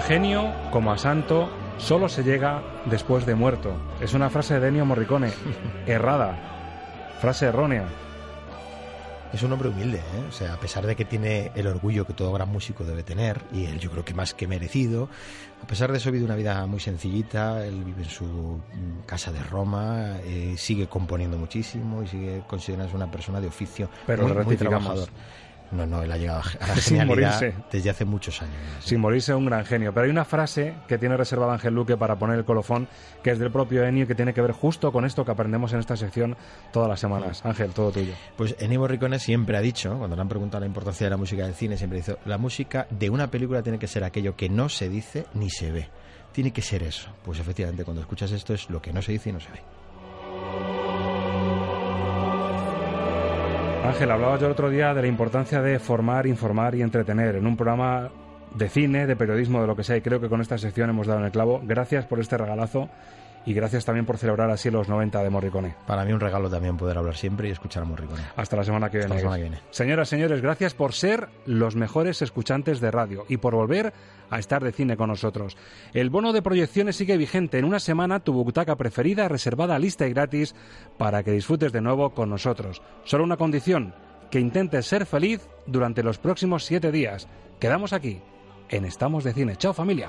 A genio como a santo solo se llega después de muerto. Es una frase de Ennio Morricone, (laughs) errada, frase errónea. Es un hombre humilde, ¿eh? o sea, a pesar de que tiene el orgullo que todo gran músico debe tener, y él yo creo que más que merecido, a pesar de eso vive una vida muy sencillita, él vive en su mm, casa de Roma, eh, sigue componiendo muchísimo y sigue considerándose una persona de oficio Pero muy, muy trabajador. No, no, él ha llegado a la (laughs) Sin genialidad morirse. desde hace muchos años. Sin morirse un gran genio. Pero hay una frase que tiene reservada Ángel Luque para poner el colofón, que es del propio Ennio que tiene que ver justo con esto que aprendemos en esta sección todas las semanas. Ángel, todo tuyo. Pues Ennio Morricone siempre ha dicho, cuando le han preguntado la importancia de la música del cine, siempre dice, la música de una película tiene que ser aquello que no se dice ni se ve. Tiene que ser eso. Pues efectivamente, cuando escuchas esto es lo que no se dice y no se ve. Ángel, hablaba yo el otro día de la importancia de formar, informar y entretener en un programa de cine, de periodismo, de lo que sea, y creo que con esta sección hemos dado en el clavo. Gracias por este regalazo y gracias también por celebrar así los 90 de Morricone. Para mí un regalo también poder hablar siempre y escuchar a Morricone. Hasta la semana que viene. Hasta la semana que viene. Señoras, señores, gracias por ser los mejores escuchantes de radio y por volver a estar de cine con nosotros. El bono de proyecciones sigue vigente. En una semana tu butaca preferida reservada lista y gratis para que disfrutes de nuevo con nosotros. Solo una condición, que intentes ser feliz durante los próximos siete días. Quedamos aquí, en Estamos de Cine. Chao familia.